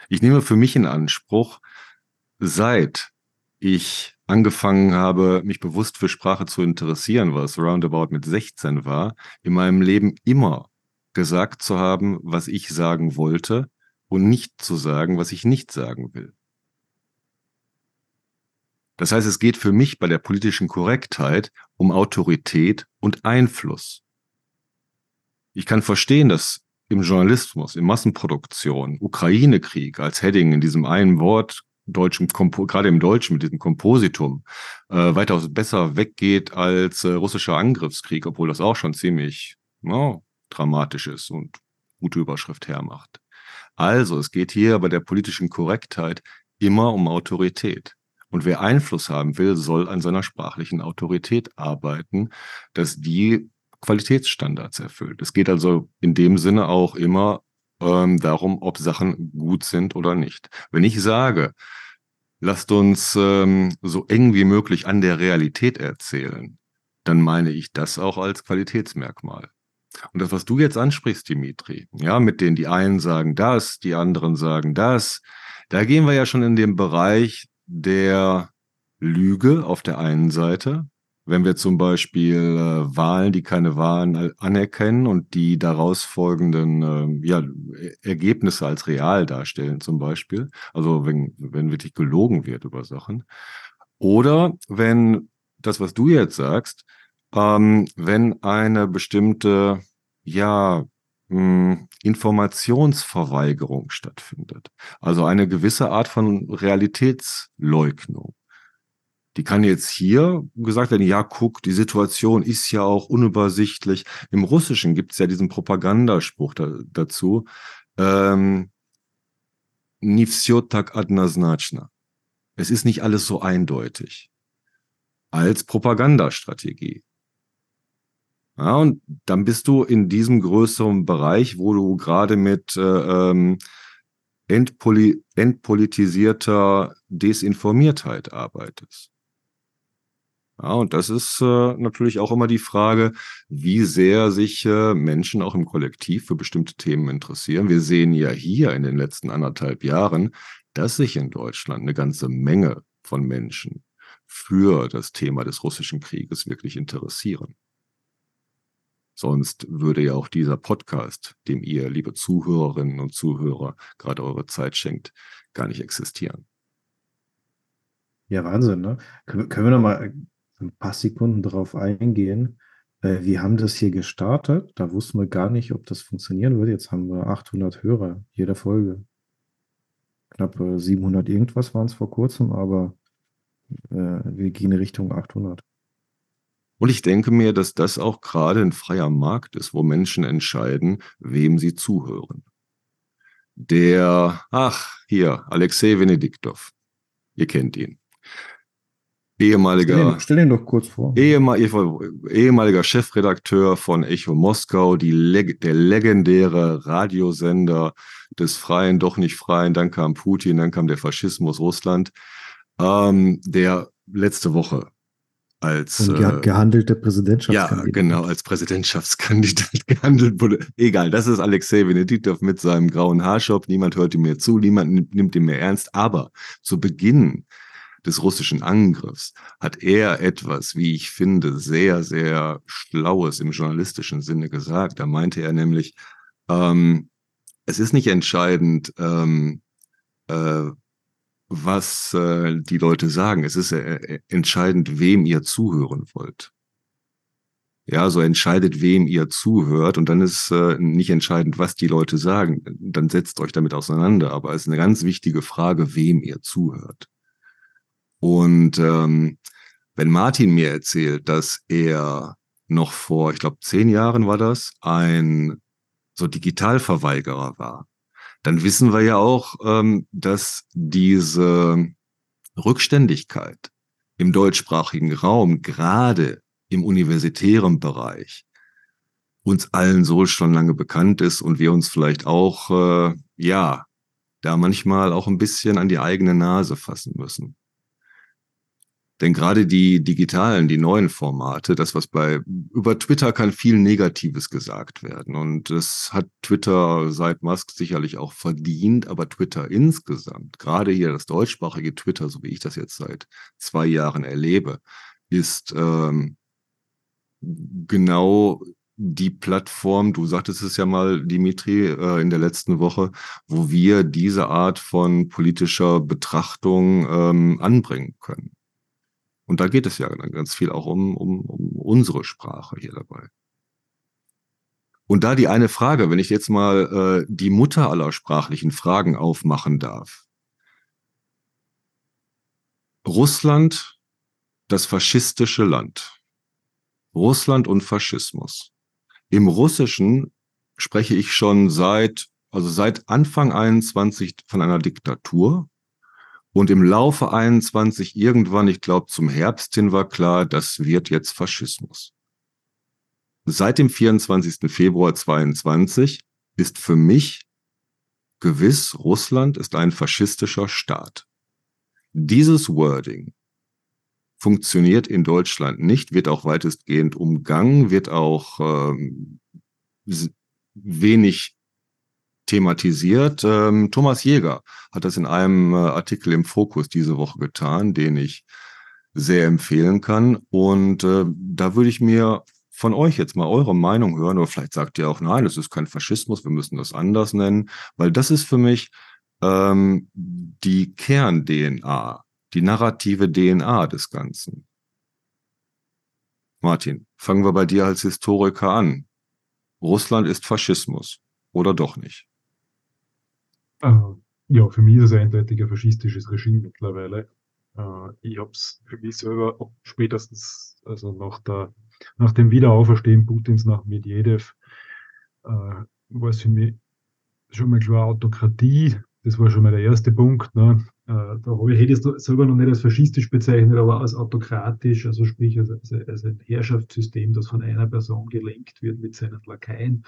Ich nehme für mich in Anspruch, seit ich angefangen habe, mich bewusst für Sprache zu interessieren, was roundabout mit 16 war, in meinem Leben immer gesagt zu haben, was ich sagen wollte und nicht zu sagen, was ich nicht sagen will. Das heißt, es geht für mich bei der politischen Korrektheit um Autorität und Einfluss. Ich kann verstehen, dass im Journalismus, in Massenproduktion, Ukraine-Krieg als Heading in diesem einen Wort deutschen, gerade im Deutschen mit diesem Kompositum, äh, weitaus besser weggeht als äh, russischer Angriffskrieg, obwohl das auch schon ziemlich no, dramatisch ist und gute Überschrift hermacht. Also, es geht hier bei der politischen Korrektheit immer um Autorität. Und wer Einfluss haben will, soll an seiner sprachlichen Autorität arbeiten, dass die Qualitätsstandards erfüllt. Es geht also in dem Sinne auch immer ähm, darum, ob Sachen gut sind oder nicht. Wenn ich sage, lasst uns ähm, so eng wie möglich an der Realität erzählen, dann meine ich das auch als Qualitätsmerkmal. Und das, was du jetzt ansprichst, Dimitri, ja, mit denen die einen sagen das, die anderen sagen das, da gehen wir ja schon in den Bereich der Lüge auf der einen Seite wenn wir zum Beispiel äh, Wahlen, die keine Wahlen anerkennen und die daraus folgenden äh, ja, Ergebnisse als real darstellen, zum Beispiel, also wenn, wenn wirklich gelogen wird über Sachen. Oder wenn das, was du jetzt sagst, ähm, wenn eine bestimmte, ja, hm, Informationsverweigerung stattfindet. Also eine gewisse Art von Realitätsleugnung. Die kann jetzt hier gesagt werden, ja, guck, die Situation ist ja auch unübersichtlich. Im Russischen gibt es ja diesen Propagandaspruch da, dazu. Ähm, Nivsiotak adnaznaczna. Es ist nicht alles so eindeutig. Als Propagandastrategie. Ja, und dann bist du in diesem größeren Bereich, wo du gerade mit äh, ähm, entpoli entpolitisierter Desinformiertheit arbeitest. Ja, und das ist äh, natürlich auch immer die Frage, wie sehr sich äh, Menschen auch im Kollektiv für bestimmte Themen interessieren. Wir sehen ja hier in den letzten anderthalb Jahren, dass sich in Deutschland eine ganze Menge von Menschen für das Thema des russischen Krieges wirklich interessieren. Sonst würde ja auch dieser Podcast, dem ihr, liebe Zuhörerinnen und Zuhörer, gerade eure Zeit schenkt, gar nicht existieren. Ja, Wahnsinn, ne? Können, können wir noch mal ein paar Sekunden darauf eingehen? Äh, wir haben das hier gestartet. Da wussten wir gar nicht, ob das funktionieren würde. Jetzt haben wir 800 Hörer jeder Folge. Knapp 700 irgendwas waren es vor kurzem, aber äh, wir gehen Richtung 800. Und ich denke mir, dass das auch gerade ein freier Markt ist, wo Menschen entscheiden, wem sie zuhören. Der, ach, hier, Alexei Venediktov. Ihr kennt ihn. Ehemaliger. Stell ihn, stell ihn doch kurz vor. Ehemal, ehemaliger Chefredakteur von Echo Moskau, die der legendäre Radiosender des Freien, doch nicht Freien. Dann kam Putin, dann kam der Faschismus Russland. Ähm, der letzte Woche als Und ge äh, gehandelte Präsidentschaftskandidat. Ja, genau, als Präsidentschaftskandidat gehandelt wurde. Egal, das ist Alexei Veneditov mit seinem grauen Haarschopf. Niemand hört ihm mehr zu, niemand nimmt ihn mehr ernst. Aber zu Beginn des russischen Angriffs hat er etwas, wie ich finde, sehr, sehr Schlaues im journalistischen Sinne gesagt. Da meinte er nämlich, ähm, es ist nicht entscheidend, ähm, äh, was äh, die Leute sagen. Es ist äh, äh, entscheidend, wem ihr zuhören wollt. Ja, so entscheidet, wem ihr zuhört und dann ist äh, nicht entscheidend, was die Leute sagen. Dann setzt euch damit auseinander. Aber es ist eine ganz wichtige Frage, wem ihr zuhört. Und ähm, wenn Martin mir erzählt, dass er noch vor, ich glaube, zehn Jahren war das, ein so Digitalverweigerer war, dann wissen wir ja auch, ähm, dass diese Rückständigkeit im deutschsprachigen Raum, gerade im universitären Bereich, uns allen so schon lange bekannt ist und wir uns vielleicht auch, äh, ja, da manchmal auch ein bisschen an die eigene Nase fassen müssen. Denn gerade die digitalen, die neuen Formate, das, was bei, über Twitter kann viel Negatives gesagt werden. Und das hat Twitter seit Musk sicherlich auch verdient, aber Twitter insgesamt, gerade hier das deutschsprachige Twitter, so wie ich das jetzt seit zwei Jahren erlebe, ist ähm, genau die Plattform, du sagtest es ja mal, Dimitri, äh, in der letzten Woche, wo wir diese Art von politischer Betrachtung ähm, anbringen können. Und da geht es ja ganz viel auch um, um, um unsere Sprache hier dabei. Und da die eine Frage, wenn ich jetzt mal äh, die Mutter aller sprachlichen Fragen aufmachen darf. Russland, das faschistische Land. Russland und Faschismus. Im Russischen spreche ich schon seit, also seit Anfang 21 von einer Diktatur. Und im Laufe 21 irgendwann, ich glaube zum Herbst hin war klar, das wird jetzt Faschismus. Seit dem 24. Februar 22 ist für mich gewiss, Russland ist ein faschistischer Staat. Dieses Wording funktioniert in Deutschland nicht, wird auch weitestgehend umgangen, wird auch ähm, wenig thematisiert. Ähm, Thomas Jäger hat das in einem äh, Artikel im Fokus diese Woche getan, den ich sehr empfehlen kann. Und äh, da würde ich mir von euch jetzt mal eure Meinung hören, oder vielleicht sagt ihr auch, nein, das ist kein Faschismus, wir müssen das anders nennen, weil das ist für mich ähm, die Kern-DNA, die narrative DNA des Ganzen. Martin, fangen wir bei dir als Historiker an. Russland ist Faschismus oder doch nicht? Äh, ja, für mich ist es eindeutig ein faschistisches Regime mittlerweile. Äh, ich habe es für mich selber spätestens, also nach, der, nach dem Wiederauferstehen Putins nach Medvedev, äh, war es für mich schon mal klar Autokratie. Das war schon mal der erste Punkt. Ne? Da habe ich, es selber noch nicht als faschistisch bezeichnet, aber als autokratisch, also sprich als, als, ein Herrschaftssystem, das von einer Person gelenkt wird mit seinen Lakaien.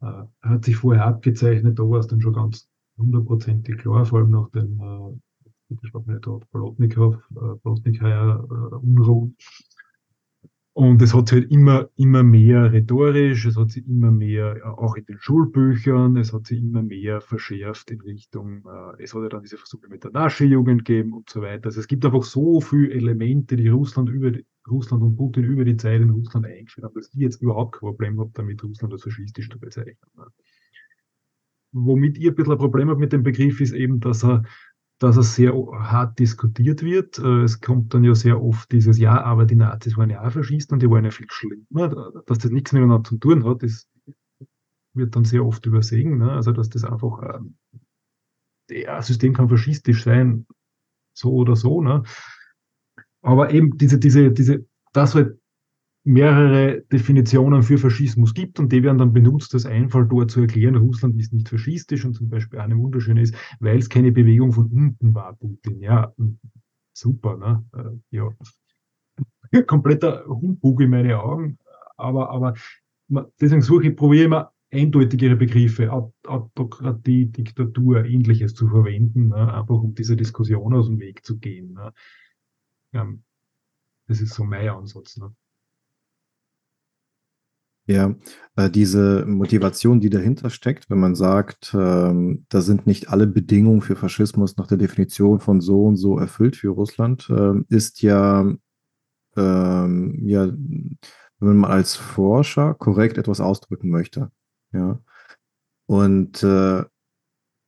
Hat sich vorher abgezeichnet, da war es dann schon ganz hundertprozentig klar, vor allem nach dem, äh, ich glaube nicht, Bolotnikow, äh, Bolotnikaya äh, Unruhen, und es hat sich halt immer, immer mehr rhetorisch, es hat sich immer mehr, auch in den Schulbüchern, es hat sich immer mehr verschärft in Richtung, äh, es hat ja dann diese Versuche mit der Nasche-Jugend gegeben und so weiter. Also es gibt einfach so viele Elemente, die Russland über Russland und Putin über die Zeit in Russland eingeführt haben, dass ich jetzt überhaupt kein Problem habe, damit Russland als faschistisch zu bezeichnen. Womit ihr ein bisschen ein Problem habt mit dem Begriff, ist eben, dass er dass es sehr hart diskutiert wird. Äh, es kommt dann ja sehr oft dieses, ja, aber die Nazis waren ja auch Faschisten und die waren ja viel schlimmer. Dass das nichts miteinander zu tun hat, das wird dann sehr oft übersehen. Ne? Also, dass das einfach, ja, System kann faschistisch sein, so oder so. Ne? Aber eben diese, diese, diese, das halt mehrere Definitionen für Faschismus gibt und die werden dann benutzt als Einfall dort zu erklären, Russland ist nicht faschistisch und zum Beispiel eine wunderschön ist, weil es keine Bewegung von unten war, Putin. Ja, super, ne? Äh, ja. Kompletter Humbug in meine Augen, aber, aber deswegen suche ich, probiere immer eindeutigere Begriffe, Autokratie, Diktatur, ähnliches zu verwenden, ne? einfach um dieser Diskussion aus dem Weg zu gehen. Ne? Das ist so mein Ansatz. Ne? Ja, äh, diese Motivation, die dahinter steckt, wenn man sagt, ähm, da sind nicht alle Bedingungen für Faschismus nach der Definition von so und so erfüllt für Russland, äh, ist ja, ähm, ja, wenn man als Forscher korrekt etwas ausdrücken möchte. Ja. Und äh,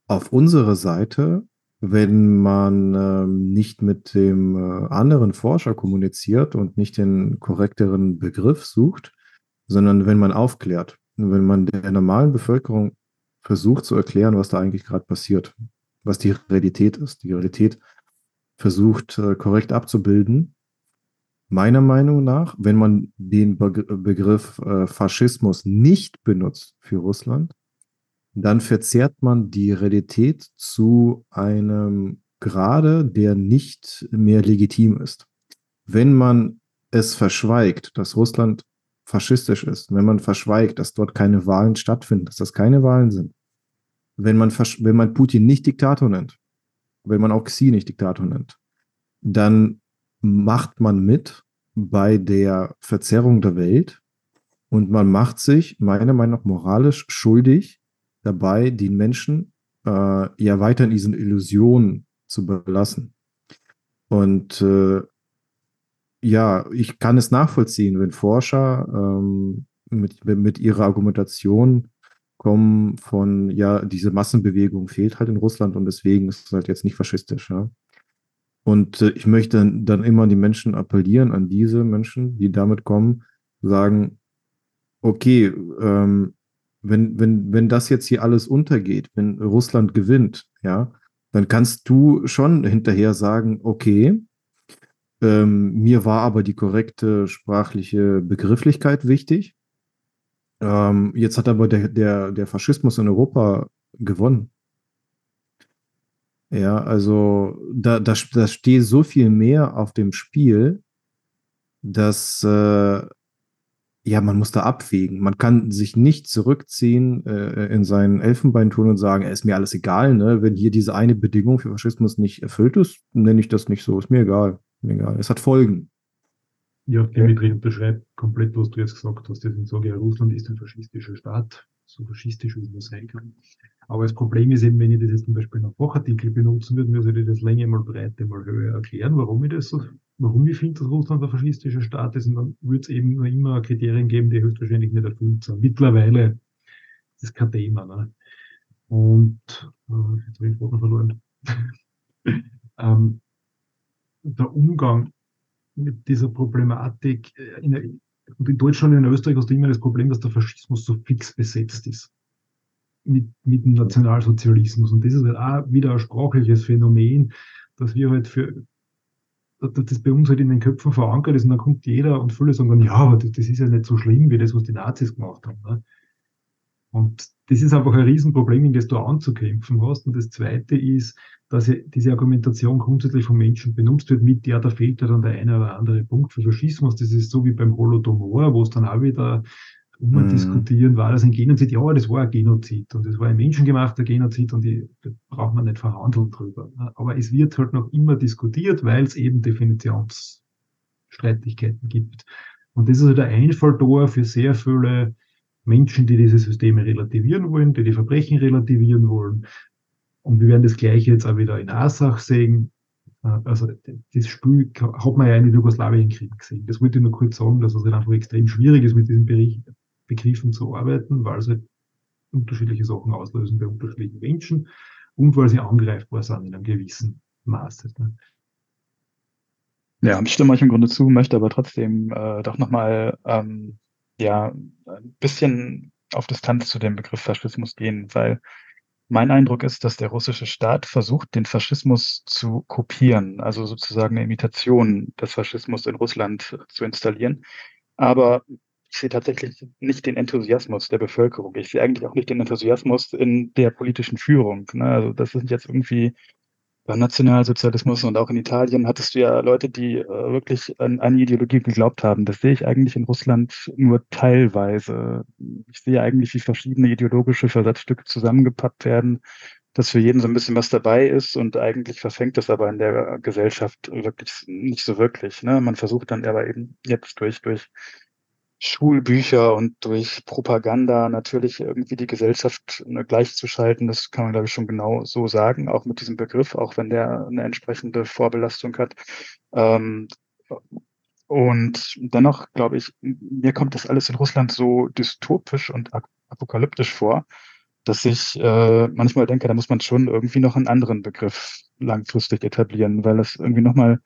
auf unserer Seite, wenn man ähm, nicht mit dem äh, anderen Forscher kommuniziert und nicht den korrekteren Begriff sucht, sondern wenn man aufklärt, wenn man der normalen Bevölkerung versucht zu erklären, was da eigentlich gerade passiert, was die Realität ist, die Realität versucht äh, korrekt abzubilden. Meiner Meinung nach, wenn man den Begriff äh, Faschismus nicht benutzt für Russland, dann verzerrt man die Realität zu einem Grade, der nicht mehr legitim ist. Wenn man es verschweigt, dass Russland faschistisch ist, wenn man verschweigt, dass dort keine Wahlen stattfinden, dass das keine Wahlen sind, wenn man, wenn man Putin nicht Diktator nennt, wenn man auch Xi nicht Diktator nennt, dann macht man mit bei der Verzerrung der Welt und man macht sich meiner Meinung nach moralisch schuldig dabei, die Menschen äh, ja weiter in diesen Illusionen zu belassen. Und äh, ja, ich kann es nachvollziehen, wenn Forscher ähm, mit, mit ihrer Argumentation kommen von, ja, diese Massenbewegung fehlt halt in Russland und deswegen ist es halt jetzt nicht faschistisch. Ja? Und äh, ich möchte dann, immer an die Menschen appellieren, an diese Menschen, die damit kommen, sagen, okay, ähm, wenn, wenn, wenn das jetzt hier alles untergeht, wenn Russland gewinnt, ja, dann kannst du schon hinterher sagen, okay, ähm, mir war aber die korrekte sprachliche Begrifflichkeit wichtig. Ähm, jetzt hat aber der, der, der Faschismus in Europa gewonnen. Ja, also da, da, da steht so viel mehr auf dem Spiel, dass äh, ja, man muss da abwägen. Man kann sich nicht zurückziehen äh, in seinen Elfenbeinturm und sagen, es ist mir alles egal, ne? Wenn hier diese eine Bedingung für Faschismus nicht erfüllt ist, nenne ich das nicht so, ist mir egal egal. Es hat Folgen. Ja, Dimitri unterschreibt komplett, was du jetzt gesagt hast. Deswegen sage ich, Russland ist ein faschistischer Staat, so faschistisch, wie es nur sein kann. Aber das Problem ist eben, wenn ich das jetzt zum Beispiel in einem Fachartikel benutzen würde, müsste ich das Länge mal Breite mal Höhe erklären, warum ich das so, warum ich finde, dass Russland ein faschistischer Staat ist. Und dann würde es eben nur immer Kriterien geben, die höchstwahrscheinlich nicht erfüllt sind. Mittlerweile ist das kein Thema. Ne? Und äh, jetzt habe ich den Boden verloren. ähm, der Umgang mit dieser Problematik. Äh, in, in Deutschland und in Österreich hast du immer das Problem, dass der Faschismus so fix besetzt ist. Mit, mit dem Nationalsozialismus. Und das ist halt auch wieder ein sprachliches Phänomen, dass wir halt für, dass das bei uns halt in den Köpfen verankert ist und dann kommt jeder und viele sagen dann, ja, das, das ist ja nicht so schlimm wie das, was die Nazis gemacht haben. Ne? Und das ist einfach ein Riesenproblem, in das du anzukämpfen hast. Und das Zweite ist, dass diese Argumentation grundsätzlich von Menschen benutzt wird, mit der, da fehlt ja dann der eine oder andere Punkt für Faschismus. Das ist so wie beim Holodomor, wo es dann auch wieder um mhm. diskutieren, war das ein Genozid? Ja, das war ein Genozid und es war ein menschengemachter Genozid und die, da braucht man nicht verhandeln drüber. Aber es wird halt noch immer diskutiert, weil es eben Definitionsstreitigkeiten gibt. Und das ist halt ein Einfalltor für sehr viele Menschen, die diese Systeme relativieren wollen, die die Verbrechen relativieren wollen. Und wir werden das Gleiche jetzt auch wieder in Asach sehen. Äh, also das Spiel hat man ja in den Jugoslawienkrieg gesehen. Das wollte ich nur kurz sagen, dass es halt einfach extrem schwierig ist, mit diesen Begriffen zu arbeiten, weil sie halt unterschiedliche Sachen auslösen bei unterschiedlichen Menschen und weil sie angreifbar sind in einem gewissen Maße. Ne? Ja, ich stimme euch im Grunde zu, möchte aber trotzdem äh, doch nochmal ähm, ja, ein bisschen auf Distanz zu dem Begriff Faschismus gehen, weil mein Eindruck ist, dass der russische Staat versucht, den Faschismus zu kopieren, also sozusagen eine Imitation des Faschismus in Russland zu installieren. Aber ich sehe tatsächlich nicht den Enthusiasmus der Bevölkerung. Ich sehe eigentlich auch nicht den Enthusiasmus in der politischen Führung. Ne? Also das sind jetzt irgendwie beim Nationalsozialismus und auch in Italien hattest du ja Leute, die äh, wirklich an eine Ideologie geglaubt haben. Das sehe ich eigentlich in Russland nur teilweise. Ich sehe eigentlich, wie verschiedene ideologische Versatzstücke zusammengepackt werden, dass für jeden so ein bisschen was dabei ist und eigentlich verfängt das aber in der Gesellschaft wirklich nicht so wirklich. Ne? Man versucht dann aber eben jetzt durch, durch Schulbücher und durch Propaganda natürlich irgendwie die Gesellschaft ne, gleichzuschalten. Das kann man, glaube ich, schon genau so sagen, auch mit diesem Begriff, auch wenn der eine entsprechende Vorbelastung hat. Ähm, und dennoch, glaube ich, mir kommt das alles in Russland so dystopisch und apokalyptisch vor, dass ich äh, manchmal denke, da muss man schon irgendwie noch einen anderen Begriff langfristig etablieren, weil das irgendwie nochmal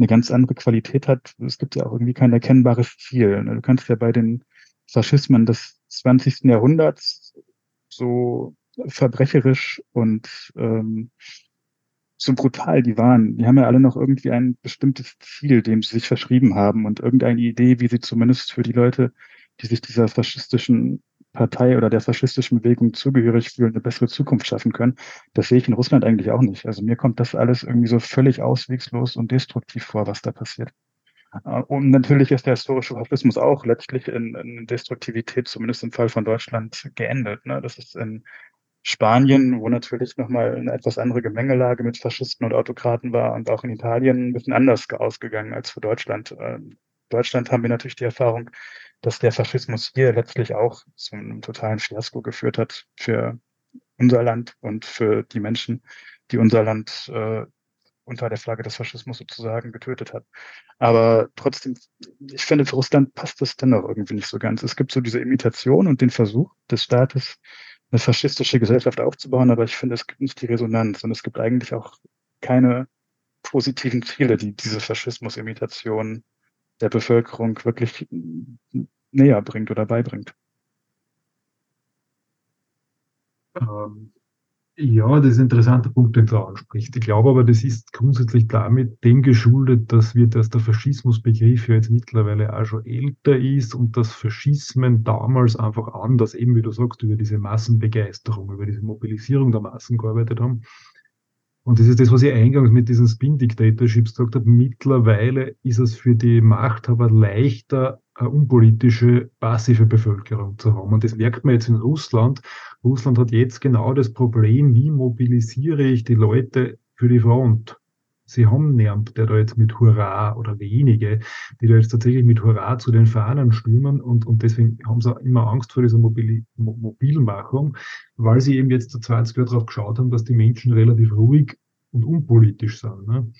eine ganz andere Qualität hat. Es gibt ja auch irgendwie kein erkennbares Ziel. Ne? Du kannst ja bei den Faschismen des 20. Jahrhunderts so verbrecherisch und ähm, so brutal die waren. Die haben ja alle noch irgendwie ein bestimmtes Ziel, dem sie sich verschrieben haben und irgendeine Idee, wie sie zumindest für die Leute, die sich dieser faschistischen Partei oder der faschistischen Bewegung zugehörig fühlen, eine bessere Zukunft schaffen können. Das sehe ich in Russland eigentlich auch nicht. Also mir kommt das alles irgendwie so völlig auswegslos und destruktiv vor, was da passiert. Äh, und natürlich ist der historische Faschismus auch letztlich in, in Destruktivität, zumindest im Fall von Deutschland, geendet. Ne? Das ist in Spanien, wo natürlich nochmal eine etwas andere Gemengelage mit Faschisten und Autokraten war und auch in Italien ein bisschen anders ausgegangen als für Deutschland. Ähm, Deutschland haben wir natürlich die Erfahrung, dass der Faschismus hier letztlich auch zu einem totalen Fiasko geführt hat für unser Land und für die Menschen, die unser Land äh, unter der Flagge des Faschismus sozusagen getötet hat. Aber trotzdem, ich finde, für Russland passt das dennoch irgendwie nicht so ganz. Es gibt so diese Imitation und den Versuch des Staates, eine faschistische Gesellschaft aufzubauen, aber ich finde, es gibt nicht die Resonanz und es gibt eigentlich auch keine positiven Ziele, die diese Faschismus-Imitation der Bevölkerung wirklich näher bringt oder beibringt. Ähm, ja, das ist ein interessanter Punkt, den du ansprichst. Ich glaube aber, das ist grundsätzlich damit dem geschuldet, dass wir, dass der Faschismusbegriff ja jetzt mittlerweile auch schon älter ist und dass Faschismen damals einfach anders, eben wie du sagst, über diese Massenbegeisterung, über diese Mobilisierung der Massen gearbeitet haben. Und das ist das, was ich eingangs mit diesen Spin-Dictatorships gesagt habe. Mittlerweile ist es für die Machthaber leichter, eine unpolitische, passive Bevölkerung zu haben. Und das merkt man jetzt in Russland. Russland hat jetzt genau das Problem, wie mobilisiere ich die Leute für die Front? Sie haben niemand, der da jetzt mit Hurra oder wenige, die da jetzt tatsächlich mit Hurra zu den Fahnen stürmen und, und deswegen haben sie immer Angst vor dieser Mobil Mobilmachung, weil sie eben jetzt 20 Jahre darauf geschaut haben, dass die Menschen relativ ruhig und unpolitisch sind. Ne?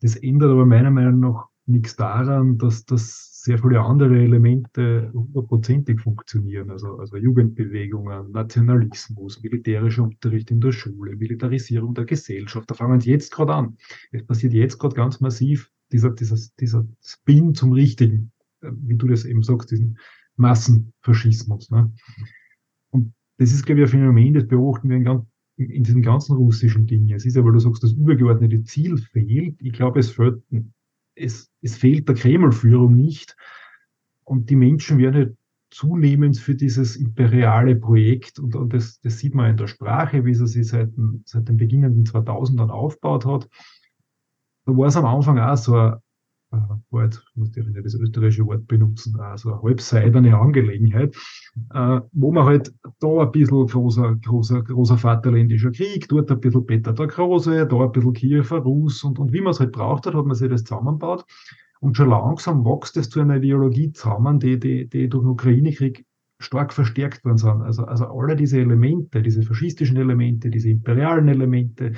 Das ändert aber meiner Meinung nach nichts daran, dass das sehr viele andere Elemente hundertprozentig funktionieren. Also, also Jugendbewegungen, Nationalismus, militärischer Unterricht in der Schule, Militarisierung der Gesellschaft. Da fangen sie jetzt gerade an. Es passiert jetzt gerade ganz massiv dieser, dieser, dieser Spin zum Richtigen, äh, wie du das eben sagst, diesen Massenfaschismus. Ne? Und das ist, glaube ich, ein Phänomen, das beobachten wir in, in diesen ganzen russischen Dingen. Es ist weil du sagst, das übergeordnete Ziel fehlt. Ich glaube, es fehlt es, es fehlt der Kreml-Führung nicht. Und die Menschen werden halt zunehmend für dieses imperiale Projekt und, und das, das sieht man in der Sprache, wie sie sich seit, seit den beginnenden 2000ern aufgebaut hat. Da war es am Anfang auch so ein, äh, war jetzt, muss ich nicht das österreichische Wort benutzen, also eine halbseidene Angelegenheit, äh, wo man halt da ein bisschen großer, großer, großer Vaterländischer Krieg, dort ein bisschen Peter der Große, da ein bisschen Kiewer Rus und, und wie man es halt braucht hat, hat man sich das zusammengebaut. Und schon langsam wächst es zu einer Ideologie zusammen, die, die, die durch den Ukraine-Krieg stark verstärkt worden sind. Also, also alle diese Elemente, diese faschistischen Elemente, diese imperialen Elemente,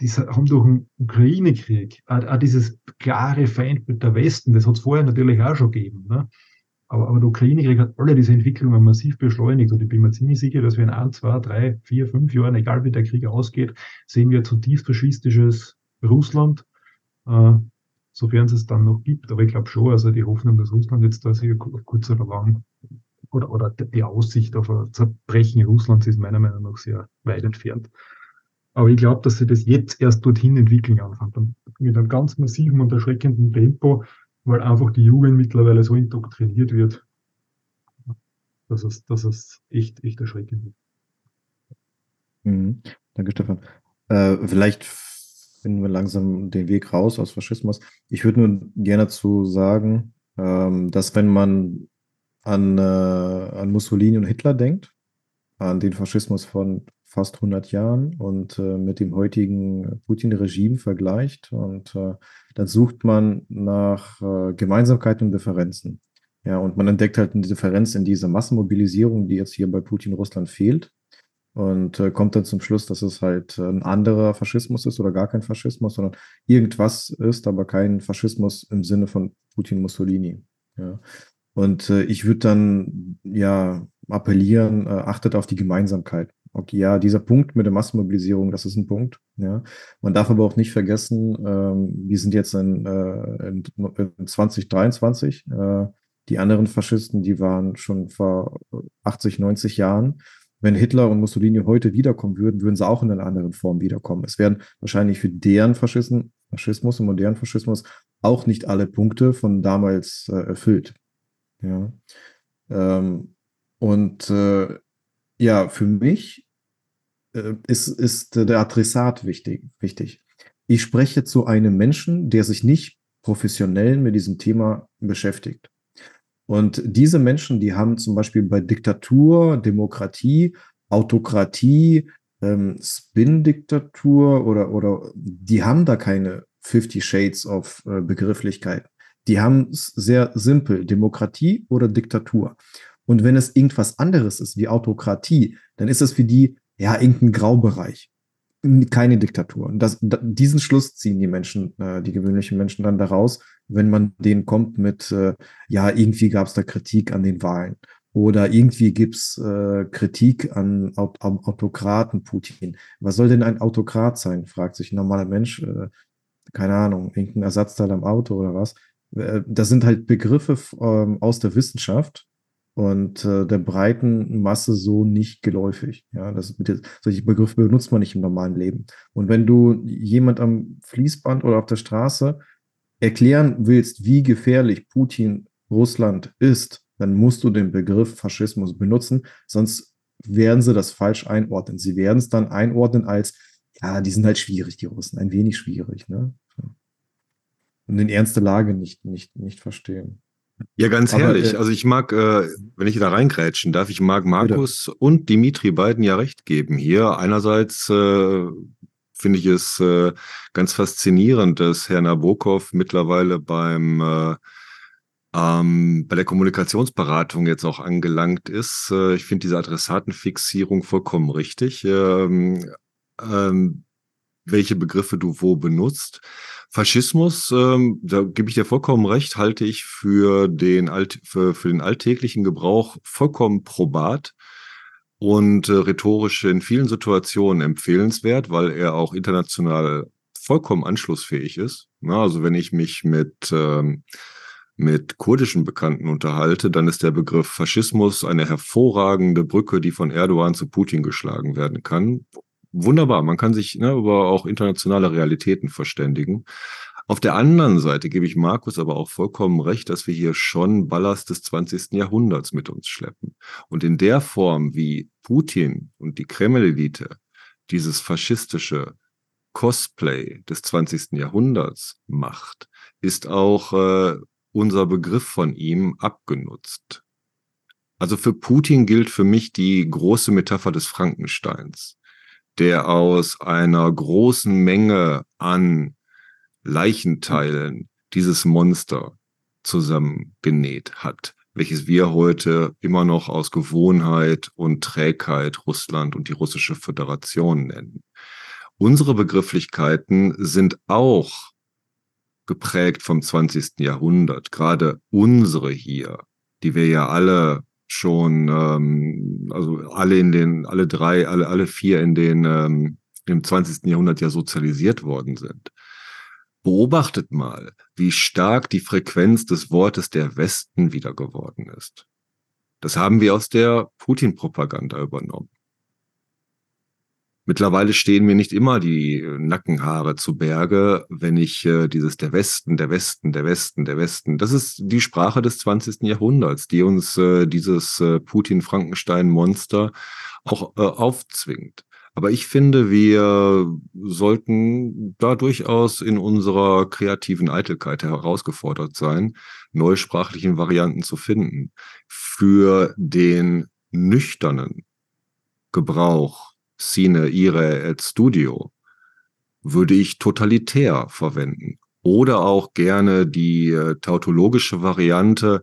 die haben durch den Ukraine-Krieg auch, auch, dieses klare Feindbild der Westen, das hat es vorher natürlich auch schon gegeben. Ne? Aber, aber der Ukraine-Krieg hat alle diese Entwicklungen massiv beschleunigt und ich bin mir ziemlich sicher, dass wir in ein, zwei, drei, vier, fünf Jahren, egal wie der Krieg ausgeht, sehen wir zutiefst faschistisches Russland, äh, sofern es es dann noch gibt. Aber ich glaube schon, also die Hoffnung, dass Russland jetzt da sich kurz oder lang oder, oder die Aussicht auf ein Zerbrechen Russlands ist meiner Meinung nach sehr weit entfernt. Aber ich glaube, dass sie das jetzt erst dorthin entwickeln anfängt. Und mit einem ganz massiven und erschreckenden Tempo, weil einfach die Jugend mittlerweile so indoktriniert wird, dass es, dass es echt, echt erschreckend ist. Mhm. Danke, Stefan. Äh, vielleicht finden wir langsam den Weg raus aus Faschismus. Ich würde nur gerne dazu sagen, ähm, dass wenn man an, äh, an Mussolini und Hitler denkt, an den Faschismus von fast 100 Jahren und äh, mit dem heutigen Putin-Regime vergleicht. Und äh, dann sucht man nach äh, Gemeinsamkeiten und Differenzen. Ja, und man entdeckt halt eine Differenz in dieser Massenmobilisierung, die jetzt hier bei Putin Russland fehlt. Und äh, kommt dann zum Schluss, dass es halt ein anderer Faschismus ist oder gar kein Faschismus, sondern irgendwas ist, aber kein Faschismus im Sinne von Putin Mussolini. Ja. Und äh, ich würde dann ja appellieren, äh, achtet auf die Gemeinsamkeit. Okay, ja, dieser Punkt mit der Massenmobilisierung, das ist ein Punkt. Ja. Man darf aber auch nicht vergessen, ähm, wir sind jetzt in, äh, in, in 2023. Äh, die anderen Faschisten, die waren schon vor 80, 90 Jahren. Wenn Hitler und Mussolini heute wiederkommen würden, würden sie auch in einer anderen Form wiederkommen. Es werden wahrscheinlich für deren Faschisten, Faschismus und modernen Faschismus auch nicht alle Punkte von damals äh, erfüllt. Ja. Ähm, und äh, ja, für mich äh, ist, ist der Adressat wichtig, wichtig. Ich spreche zu einem Menschen, der sich nicht professionell mit diesem Thema beschäftigt. Und diese Menschen, die haben zum Beispiel bei Diktatur, Demokratie, Autokratie, ähm, Spin-Diktatur oder, oder die haben da keine 50 Shades of äh, Begrifflichkeiten. Die haben es sehr simpel, Demokratie oder Diktatur. Und wenn es irgendwas anderes ist, wie Autokratie, dann ist es für die ja irgendein Graubereich. Keine Diktatur. Und das, da, diesen Schluss ziehen die Menschen, äh, die gewöhnlichen Menschen dann daraus, wenn man denen kommt mit, äh, ja, irgendwie gab es da Kritik an den Wahlen. Oder irgendwie gibt's äh, Kritik an Aut Autokraten Putin. Was soll denn ein Autokrat sein? fragt sich ein normaler Mensch. Äh, keine Ahnung, irgendein Ersatzteil am Auto oder was. Äh, das sind halt Begriffe ähm, aus der Wissenschaft, und äh, der breiten Masse so nicht geläufig. Ja, das mit, solche Begriffe benutzt man nicht im normalen Leben. Und wenn du jemand am Fließband oder auf der Straße erklären willst, wie gefährlich Putin Russland ist, dann musst du den Begriff Faschismus benutzen, sonst werden sie das falsch einordnen. Sie werden es dann einordnen als, ja, die sind halt schwierig, die Russen, ein wenig schwierig, ne? Und in ernste Lage nicht, nicht, nicht verstehen. Ja, ganz Aber, herrlich. Äh, also ich mag, äh, wenn ich da reingrätschen darf, ich mag Markus bitte. und Dimitri beiden ja recht geben hier. Einerseits äh, finde ich es äh, ganz faszinierend, dass Herr Nabokov mittlerweile beim äh, ähm, bei der Kommunikationsberatung jetzt auch angelangt ist. Äh, ich finde diese Adressatenfixierung vollkommen richtig. Ähm, ähm, welche Begriffe du wo benutzt. Faschismus, ähm, da gebe ich dir vollkommen recht, halte ich für den, Alt, für, für den alltäglichen Gebrauch vollkommen probat und äh, rhetorisch in vielen Situationen empfehlenswert, weil er auch international vollkommen anschlussfähig ist. Na, also wenn ich mich mit ähm, mit kurdischen Bekannten unterhalte, dann ist der Begriff Faschismus eine hervorragende Brücke, die von Erdogan zu Putin geschlagen werden kann wunderbar. Man kann sich ne, über auch internationale Realitäten verständigen. Auf der anderen Seite gebe ich Markus aber auch vollkommen recht, dass wir hier schon Ballast des 20. Jahrhunderts mit uns schleppen. Und in der Form, wie Putin und die Kreml-Elite dieses faschistische Cosplay des 20. Jahrhunderts macht, ist auch äh, unser Begriff von ihm abgenutzt. Also für Putin gilt für mich die große Metapher des Frankensteins, der aus einer großen Menge an Leichenteilen dieses Monster zusammengenäht hat, welches wir heute immer noch aus Gewohnheit und Trägheit Russland und die russische Föderation nennen. Unsere Begrifflichkeiten sind auch geprägt vom 20. Jahrhundert, gerade unsere hier, die wir ja alle schon, ähm, also alle in den, alle drei, alle, alle vier in den ähm, im 20. Jahrhundert ja sozialisiert worden sind. Beobachtet mal, wie stark die Frequenz des Wortes der Westen wieder geworden ist. Das haben wir aus der Putin-Propaganda übernommen. Mittlerweile stehen mir nicht immer die Nackenhaare zu Berge, wenn ich äh, dieses der Westen, der Westen, der Westen, der Westen. Das ist die Sprache des 20. Jahrhunderts, die uns äh, dieses äh, Putin-Frankenstein-Monster auch äh, aufzwingt. Aber ich finde, wir sollten da durchaus in unserer kreativen Eitelkeit herausgefordert sein, neusprachlichen Varianten zu finden. Für den nüchternen Gebrauch Cine Ire et Studio würde ich totalitär verwenden. Oder auch gerne die äh, tautologische Variante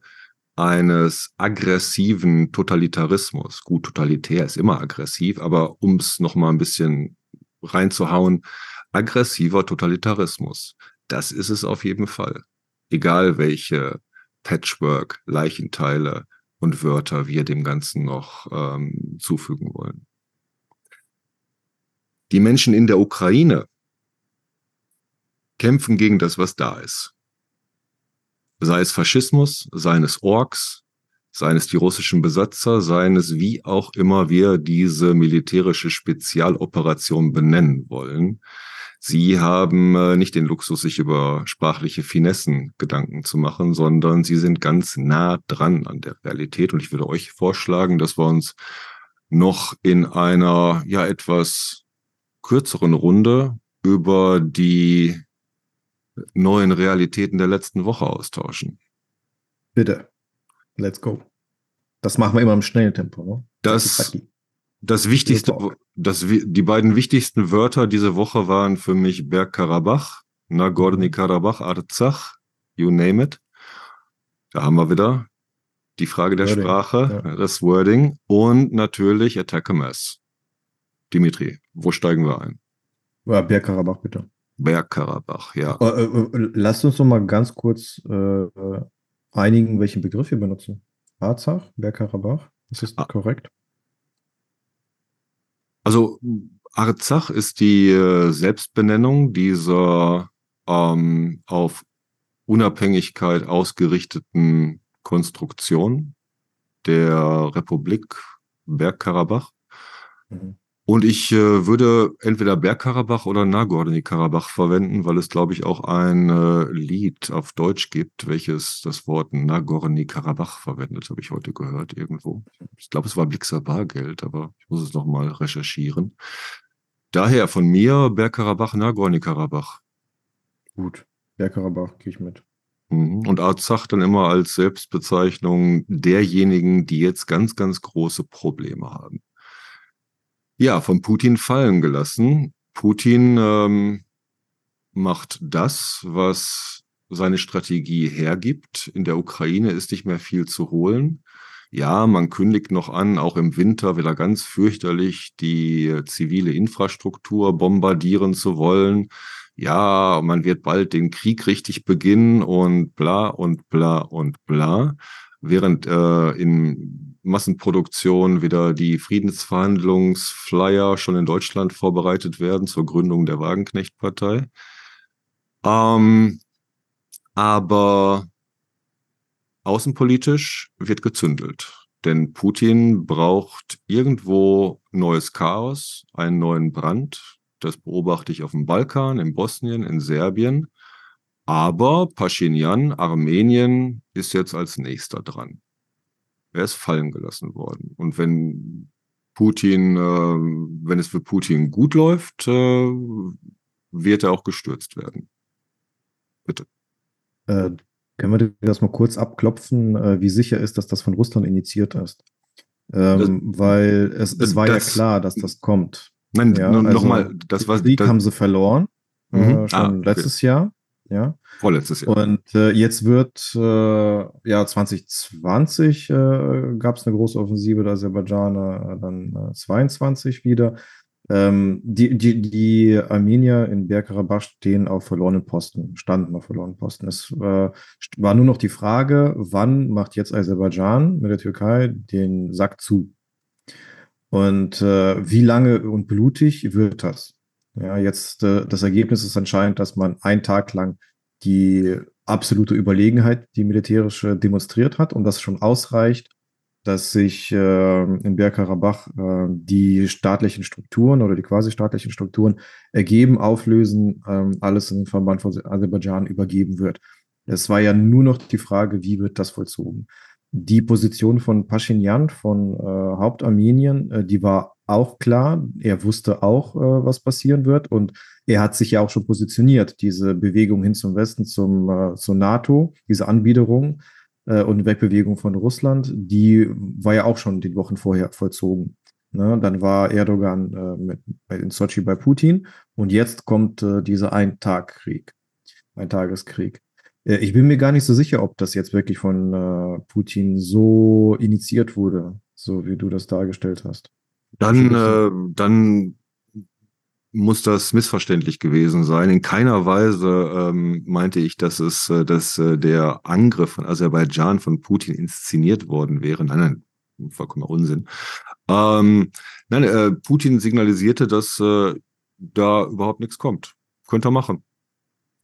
eines aggressiven Totalitarismus. Gut, totalitär ist immer aggressiv, aber um es nochmal ein bisschen reinzuhauen, aggressiver Totalitarismus. Das ist es auf jeden Fall. Egal welche Patchwork, Leichenteile und Wörter wir dem Ganzen noch ähm, zufügen wollen. Die Menschen in der Ukraine kämpfen gegen das, was da ist sei es Faschismus, seien es Orks, seien es die russischen Besatzer, seien es wie auch immer wir diese militärische Spezialoperation benennen wollen. Sie haben äh, nicht den Luxus, sich über sprachliche Finessen Gedanken zu machen, sondern sie sind ganz nah dran an der Realität. Und ich würde euch vorschlagen, dass wir uns noch in einer ja etwas kürzeren Runde über die neuen Realitäten der letzten Woche austauschen. Bitte. Let's go. Das machen wir immer im schnellen Tempo. Ne? Das, das wichtigste, das, die beiden wichtigsten Wörter diese Woche waren für mich Bergkarabach, Nagorny-Karabach, Arzach, you name it. Da haben wir wieder die Frage der Wording, Sprache, ja. das Wording und natürlich Attack a Mess. Dimitri, wo steigen wir ein? Ja, Bergkarabach bitte. Bergkarabach, ja. Äh, äh, lasst uns noch mal ganz kurz äh, einigen, welchen Begriff wir benutzen. Arzach, Bergkarabach, ist das ah. korrekt? Also Arzach ist die äh, Selbstbenennung dieser ähm, auf Unabhängigkeit ausgerichteten Konstruktion der Republik Bergkarabach. Mhm. Und ich äh, würde entweder Bergkarabach oder Nagorny-Karabach verwenden, weil es, glaube ich, auch ein äh, Lied auf Deutsch gibt, welches das Wort Nagorny-Karabach verwendet, habe ich heute gehört irgendwo. Ich glaube, es war Blixer Bargeld, aber ich muss es nochmal recherchieren. Daher von mir Bergkarabach, Nagorny-Karabach. Gut, Bergkarabach gehe ich mit. Mhm. Und Arzach dann immer als Selbstbezeichnung derjenigen, die jetzt ganz, ganz große Probleme haben ja, von Putin fallen gelassen. Putin ähm, macht das, was seine Strategie hergibt. In der Ukraine ist nicht mehr viel zu holen. Ja, man kündigt noch an, auch im Winter wieder ganz fürchterlich die zivile Infrastruktur bombardieren zu wollen. Ja, man wird bald den Krieg richtig beginnen und bla und bla und bla. Während äh, in Massenproduktion wieder die Friedensverhandlungsflyer schon in Deutschland vorbereitet werden zur Gründung der Wagenknechtpartei. Ähm, aber außenpolitisch wird gezündelt. Denn Putin braucht irgendwo neues Chaos, einen neuen Brand. Das beobachte ich auf dem Balkan, in Bosnien, in Serbien. Aber Pashinyan, Armenien, ist jetzt als nächster dran. Er ist fallen gelassen worden. Und wenn Putin, äh, wenn es für Putin gut läuft, äh, wird er auch gestürzt werden. Bitte. Äh, können wir das mal kurz abklopfen, äh, wie sicher ist, dass das von Russland initiiert ist? Ähm, das, weil es, es war das, ja klar, dass das kommt. Nein, ja, also nochmal, das war. Krieg das, haben sie verloren, mhm. äh, schon ah, okay. letztes Jahr. Ja. Vorletztes Jahr. Und äh, jetzt wird, äh, ja, 2020 äh, gab es eine große Offensive der Aserbaidschaner, äh, dann 22 wieder. Ähm, die, die, die Armenier in Bergkarabach stehen auf verlorenen Posten, standen auf verlorenen Posten. Es äh, war nur noch die Frage, wann macht jetzt Aserbaidschan mit der Türkei den Sack zu? Und äh, wie lange und blutig wird das? Ja, jetzt äh, das Ergebnis ist anscheinend, dass man einen Tag lang die absolute Überlegenheit, die militärische, demonstriert hat und das schon ausreicht, dass sich äh, in Bergkarabach äh, die staatlichen Strukturen oder die quasi staatlichen Strukturen ergeben, auflösen, äh, alles in den Verband von Aserbaidschan übergeben wird. Es war ja nur noch die Frage, wie wird das vollzogen. Die Position von Pashinyan, von äh, Hauptarmenien, äh, die war auch klar. Er wusste auch, äh, was passieren wird und er hat sich ja auch schon positioniert, diese Bewegung hin zum Westen, zum, äh, zur NATO, diese Anbiederung äh, und Wegbewegung von Russland, die war ja auch schon die Wochen vorher vollzogen. Ne? Dann war Erdogan äh, mit, in Sochi bei Putin und jetzt kommt äh, dieser Ein-Tag-Krieg, Ein-Tageskrieg. Äh, ich bin mir gar nicht so sicher, ob das jetzt wirklich von äh, Putin so initiiert wurde, so wie du das dargestellt hast. Dann, äh, dann muss das missverständlich gewesen sein. In keiner Weise ähm, meinte ich, dass es, äh, dass äh, der Angriff von Aserbaidschan von Putin inszeniert worden wäre. Nein, nein, vollkommener Unsinn. Ähm, nein, äh, Putin signalisierte, dass äh, da überhaupt nichts kommt. Könnt ihr machen.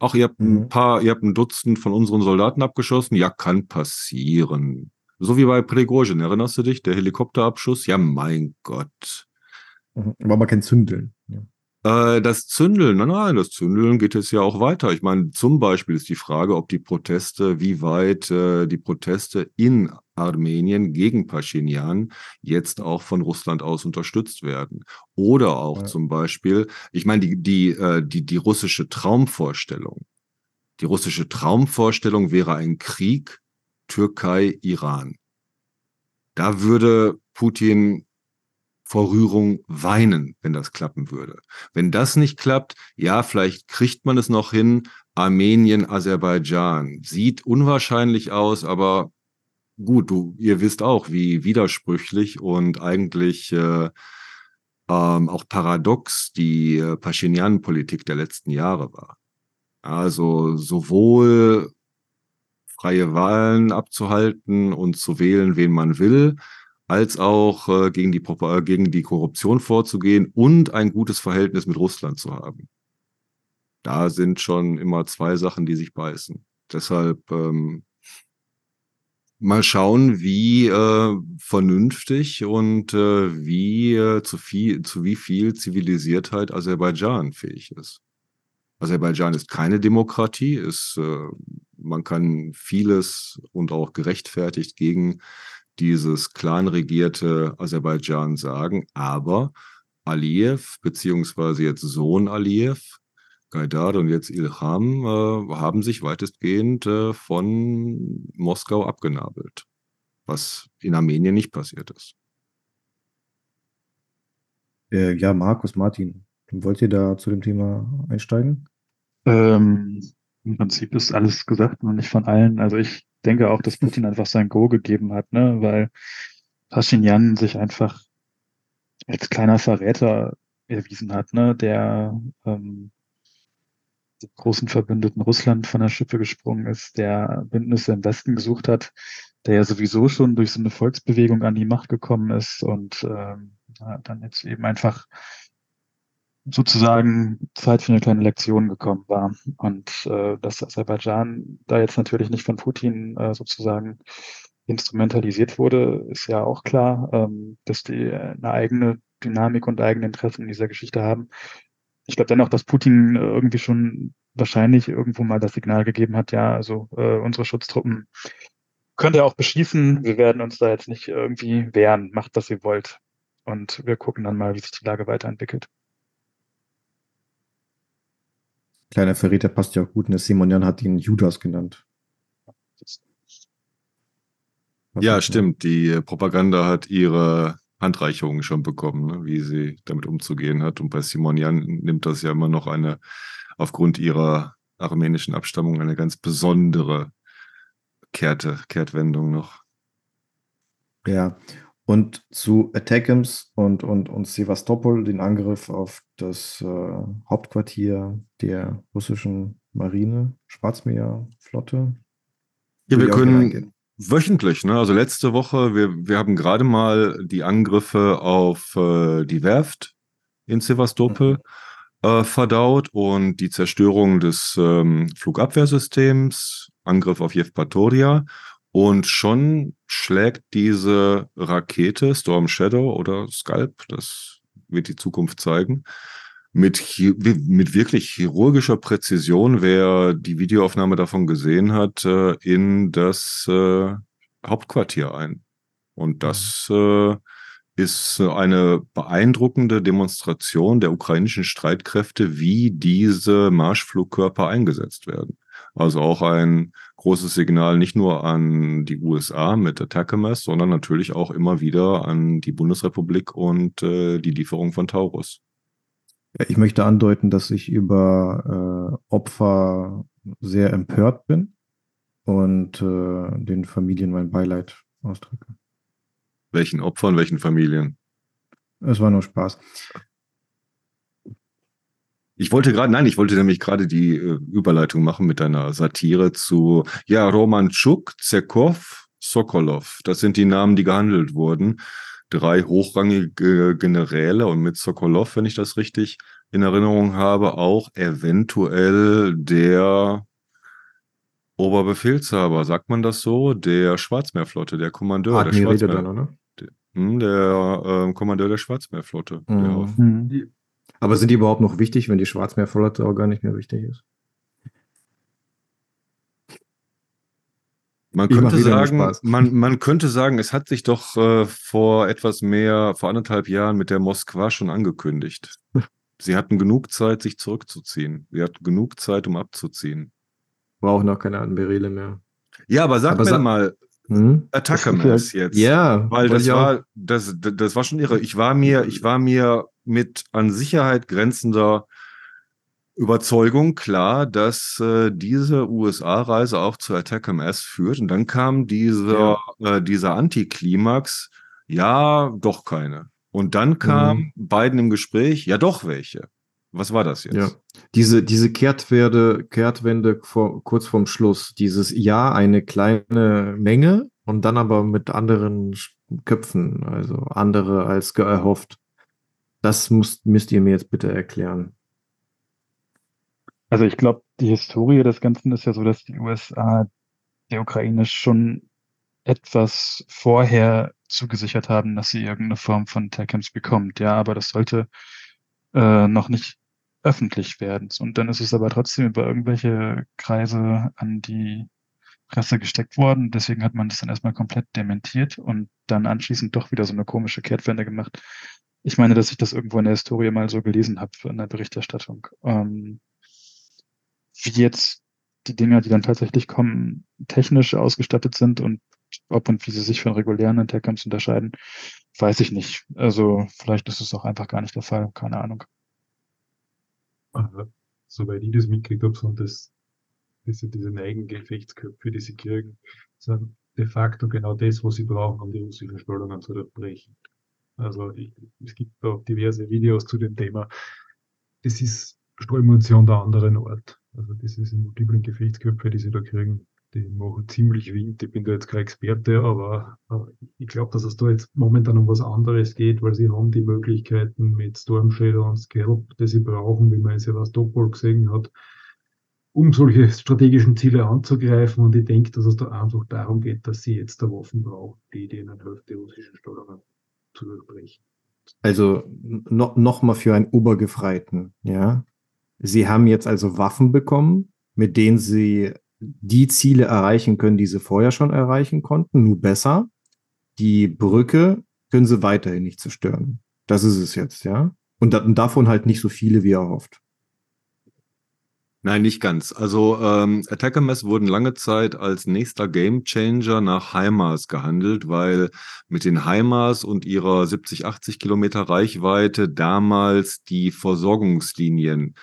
Ach, ihr habt ein mhm. paar, ihr habt ein Dutzend von unseren Soldaten abgeschossen. Ja, kann passieren. So wie bei Prigozhin, erinnerst du dich? Der Helikopterabschuss? Ja, mein Gott. Mhm. War aber kein Zündeln. Ja. Äh, das Zündeln, nein, nein, das Zündeln geht jetzt ja auch weiter. Ich meine, zum Beispiel ist die Frage, ob die Proteste, wie weit äh, die Proteste in Armenien gegen Pashinyan jetzt auch von Russland aus unterstützt werden. Oder auch ja. zum Beispiel, ich meine, die, die, äh, die, die russische Traumvorstellung. Die russische Traumvorstellung wäre ein Krieg Türkei-Iran. Da würde Putin vor Rührung weinen, wenn das klappen würde. Wenn das nicht klappt, ja, vielleicht kriegt man es noch hin. Armenien, Aserbaidschan. Sieht unwahrscheinlich aus, aber gut, du, ihr wisst auch, wie widersprüchlich und eigentlich äh, ähm, auch paradox die äh, Pashinyan-Politik der letzten Jahre war. Also sowohl freie Wahlen abzuhalten und zu wählen, wen man will, als auch äh, gegen, die, äh, gegen die Korruption vorzugehen und ein gutes Verhältnis mit Russland zu haben. Da sind schon immer zwei Sachen, die sich beißen. Deshalb ähm, mal schauen, wie äh, vernünftig und äh, wie äh, zu viel, zu wie viel Zivilisiertheit Aserbaidschan fähig ist. Aserbaidschan ist keine Demokratie, ist, äh, man kann vieles und auch gerechtfertigt gegen dieses clanregierte Aserbaidschan sagen, aber Aliyev, beziehungsweise jetzt Sohn Aliyev, Gaidar und jetzt Ilham, äh, haben sich weitestgehend äh, von Moskau abgenabelt, was in Armenien nicht passiert ist. Äh, ja, Markus, Martin, wollt ihr da zu dem Thema einsteigen? Ähm, Im Prinzip ist alles gesagt, nur nicht von allen. Also ich denke auch, dass Putin einfach sein Go gegeben hat, ne, weil Pashinyan sich einfach als kleiner Verräter erwiesen hat, ne, der ähm, großen Verbündeten Russland von der Schippe gesprungen ist, der Bündnisse im Westen gesucht hat, der ja sowieso schon durch so eine Volksbewegung an die Macht gekommen ist und ähm, dann jetzt eben einfach sozusagen Zeit für eine kleine Lektion gekommen war. Und äh, dass Aserbaidschan da jetzt natürlich nicht von Putin äh, sozusagen instrumentalisiert wurde, ist ja auch klar, ähm, dass die eine eigene Dynamik und eigene Interessen in dieser Geschichte haben. Ich glaube dennoch, dass Putin irgendwie schon wahrscheinlich irgendwo mal das Signal gegeben hat, ja, also äh, unsere Schutztruppen könnt ihr auch beschießen. Wir werden uns da jetzt nicht irgendwie wehren. Macht, was ihr wollt. Und wir gucken dann mal, wie sich die Lage weiterentwickelt. Kleiner Verräter passt ja auch gut. Ne? Simonian hat ihn Judas genannt. Ja, stimmt. Die Propaganda hat ihre Handreichungen schon bekommen, ne? wie sie damit umzugehen hat. Und bei Simonian nimmt das ja immer noch eine, aufgrund ihrer armenischen Abstammung, eine ganz besondere Kehrte, Kehrtwendung noch. Ja, und zu Attackams und, und, und Sevastopol, den Angriff auf das äh, Hauptquartier der russischen Marine, Schwarzmeerflotte. Ja, wir können wöchentlich, ne? Also letzte Woche, wir, wir haben gerade mal die Angriffe auf äh, die Werft in Sevastopol mhm. äh, verdaut und die Zerstörung des ähm, Flugabwehrsystems, Angriff auf Jevpatoria. Und schon schlägt diese Rakete Storm Shadow oder Scalp, das wird die Zukunft zeigen, mit, mit wirklich chirurgischer Präzision, wer die Videoaufnahme davon gesehen hat, äh, in das äh, Hauptquartier ein. Und das äh, ist eine beeindruckende Demonstration der ukrainischen Streitkräfte, wie diese Marschflugkörper eingesetzt werden. Also auch ein großes Signal nicht nur an die USA mit Atacamers, sondern natürlich auch immer wieder an die Bundesrepublik und äh, die Lieferung von Taurus. Ich möchte andeuten, dass ich über äh, Opfer sehr empört bin und äh, den Familien mein Beileid ausdrücke. Welchen Opfern, welchen Familien? Es war nur Spaß. Ich wollte gerade, nein, ich wollte nämlich gerade die äh, Überleitung machen mit deiner Satire zu, ja, Romanchuk, Zerkov, Sokolov. Das sind die Namen, die gehandelt wurden. Drei hochrangige Generäle und mit Sokolov, wenn ich das richtig in Erinnerung habe, auch eventuell der Oberbefehlshaber, sagt man das so? Der Schwarzmeerflotte, der Kommandeur Admiral der Schwarzmeer. Dann, der, hm, der äh, Kommandeur der Schwarzmeerflotte. Mhm. Der mhm. Aber sind die überhaupt noch wichtig, wenn die Schwarzmeerflotte auch gar nicht mehr wichtig ist? Man könnte, sagen, man, man könnte sagen, es hat sich doch äh, vor etwas mehr, vor anderthalb Jahren mit der Moskwa schon angekündigt. Sie hatten genug Zeit, sich zurückzuziehen. Sie hatten genug Zeit, um abzuziehen. Brauchen auch keine Admirale mehr. Ja, aber sag aber mir sag mal, hm? Attackermans jetzt. Ja, weil das war, das, das war schon irre. Ich war mir, ich war mir mit an Sicherheit grenzender Überzeugung klar, dass äh, diese USA-Reise auch zu Attack MS führt. Und dann kam dieser, ja. äh, dieser Antiklimax, ja, doch keine. Und dann kam mhm. beiden im Gespräch, ja, doch welche. Was war das jetzt? Ja, diese, diese Kehrtwende, Kehrtwende vor, kurz vorm Schluss, dieses Ja, eine kleine Menge und dann aber mit anderen Köpfen, also andere als erhofft. Das muss, müsst ihr mir jetzt bitte erklären. Also ich glaube, die Historie des Ganzen ist ja so, dass die USA der Ukraine schon etwas vorher zugesichert haben, dass sie irgendeine Form von TACAMS bekommt. Ja, aber das sollte äh, noch nicht öffentlich werden. Und dann ist es aber trotzdem über irgendwelche Kreise an die Presse gesteckt worden. Deswegen hat man das dann erstmal komplett dementiert und dann anschließend doch wieder so eine komische Kehrtwende gemacht, ich meine, dass ich das irgendwo in der Historie mal so gelesen habe in der Berichterstattung. Ähm, wie jetzt die Dinger, die dann tatsächlich kommen, technisch ausgestattet sind und ob und wie sie sich von regulären Attackams unterscheiden, weiß ich nicht. Also vielleicht ist es auch einfach gar nicht der Fall, keine Ahnung. Aber, soweit ich das mitgekriegt habe, sind das diese, diese Neigengefechtsköpfe, die sie kriegen, sind de facto genau das, was sie brauchen, um die russischen Stellungen zu durchbrechen. Also ich, es gibt auch diverse Videos zu dem Thema. Das ist Streumunition der anderen Ort. Also das sind multiplen Gefechtsköpfe, die sie da kriegen. Die machen ziemlich Wind. Ich bin da jetzt kein Experte, aber ich glaube, dass es da jetzt momentan um was anderes geht, weil sie haben die Möglichkeiten mit Storm Shadow und Scalp, die sie brauchen, wie man in Sevastopol gesehen hat, um solche strategischen Ziele anzugreifen. Und ich denke, dass es da einfach darum geht, dass sie jetzt da Waffen brauchen, die denen hilft, die russischen Steuerungen zu durchbrechen. Also no, noch mal für einen Obergefreiten, ja. Sie haben jetzt also Waffen bekommen, mit denen sie die Ziele erreichen können, die sie vorher schon erreichen konnten, nur besser. Die Brücke können sie weiterhin nicht zerstören. Das ist es jetzt, ja. Und, davon halt nicht so viele, wie er hofft. Nein, nicht ganz. Also ähm, Attacker Mass wurden lange Zeit als nächster Game Changer nach HIMARS gehandelt, weil mit den HIMARS und ihrer 70, 80 Kilometer Reichweite damals die Versorgungslinien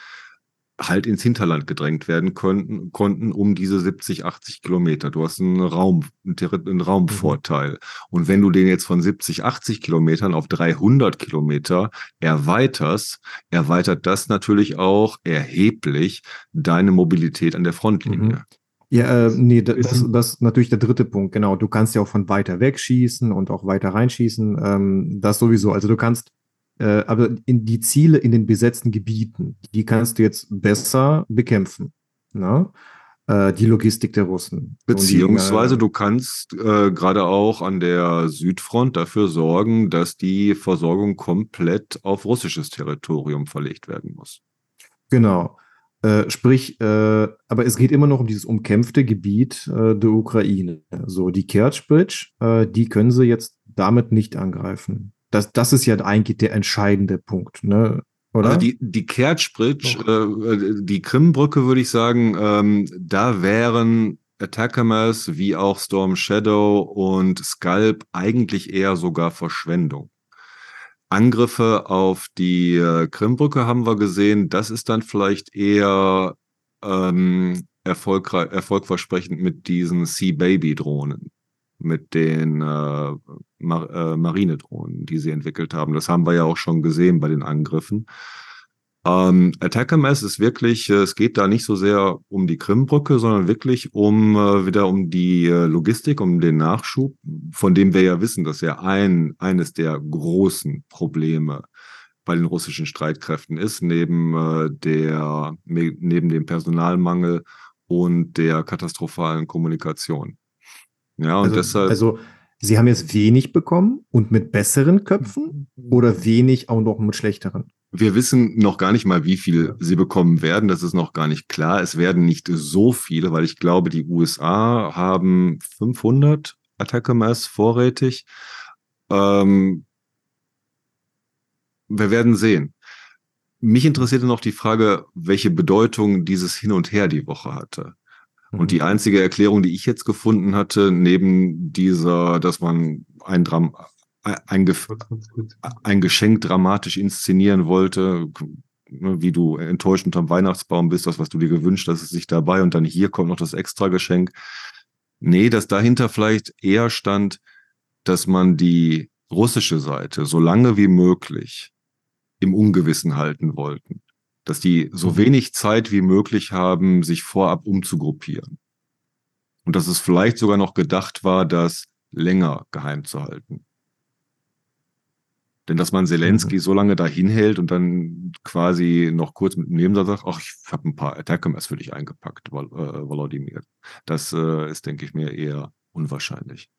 halt ins Hinterland gedrängt werden konnten, konnten um diese 70, 80 Kilometer. Du hast einen Raum, einen Raumvorteil. Mhm. Und wenn du den jetzt von 70, 80 Kilometern auf 300 Kilometer erweiterst, erweitert das natürlich auch erheblich deine Mobilität an der Frontlinie. Mhm. Ja, äh, nee, das, das, das ist natürlich der dritte Punkt, genau. Du kannst ja auch von weiter weg schießen und auch weiter reinschießen. Ähm, das sowieso. Also du kannst äh, aber in die Ziele in den besetzten Gebieten, die kannst du jetzt besser bekämpfen. Na? Äh, die Logistik der Russen. Beziehungsweise die, du kannst äh, gerade auch an der Südfront dafür sorgen, dass die Versorgung komplett auf russisches Territorium verlegt werden muss. Genau. Äh, sprich, äh, aber es geht immer noch um dieses umkämpfte Gebiet äh, der Ukraine. So, die Kerch Bridge, äh, die können sie jetzt damit nicht angreifen das, das ist ja eigentlich der entscheidende Punkt, ne? Oder? Also die, die Kertsch-Bridge, äh, die Krimbrücke, würde ich sagen, ähm, da wären Attackers wie auch Storm Shadow und Scalp eigentlich eher sogar Verschwendung. Angriffe auf die äh, Krimbrücke haben wir gesehen, das ist dann vielleicht eher ähm, erfolgreich, erfolgversprechend mit diesen Sea Baby Drohnen mit den äh, Mar äh, Marinedrohnen, die sie entwickelt haben. Das haben wir ja auch schon gesehen bei den Angriffen. Ähm, Attacker Mass ist wirklich, äh, es geht da nicht so sehr um die Krimbrücke, sondern wirklich um äh, wieder um die äh, Logistik, um den Nachschub, von dem wir ja wissen, dass er ein, eines der großen Probleme bei den russischen Streitkräften ist, neben äh, der, neben dem Personalmangel und der katastrophalen Kommunikation. Ja, und also, deshalb. Also, Sie haben jetzt wenig bekommen und mit besseren Köpfen oder wenig auch noch mit schlechteren? Wir wissen noch gar nicht mal, wie viel sie bekommen werden. Das ist noch gar nicht klar. Es werden nicht so viele, weil ich glaube, die USA haben 500 Attacker Mass vorrätig. Ähm, wir werden sehen. Mich interessierte noch die Frage, welche Bedeutung dieses Hin und Her die Woche hatte. Und die mhm. einzige Erklärung, die ich jetzt gefunden hatte, neben dieser, dass man ein, Dram ein, Ge ein Geschenk dramatisch inszenieren wollte, ne, wie du enttäuscht unterm Weihnachtsbaum bist, das, was du dir gewünscht hast, ist sich dabei und dann hier kommt noch das extra Geschenk. Nee, dass dahinter vielleicht eher stand, dass man die russische Seite so lange wie möglich im Ungewissen halten wollten dass die so wenig Zeit wie möglich haben, sich vorab umzugruppieren. Und dass es vielleicht sogar noch gedacht war, das länger geheim zu halten. Denn dass man Zelensky mhm. so lange dahin hält und dann quasi noch kurz mit dem Nebensatz sagt, ach, ich habe ein paar Attackers für dich eingepackt, Vol äh, Volodymyr. Das äh, ist, denke ich mir, eher unwahrscheinlich.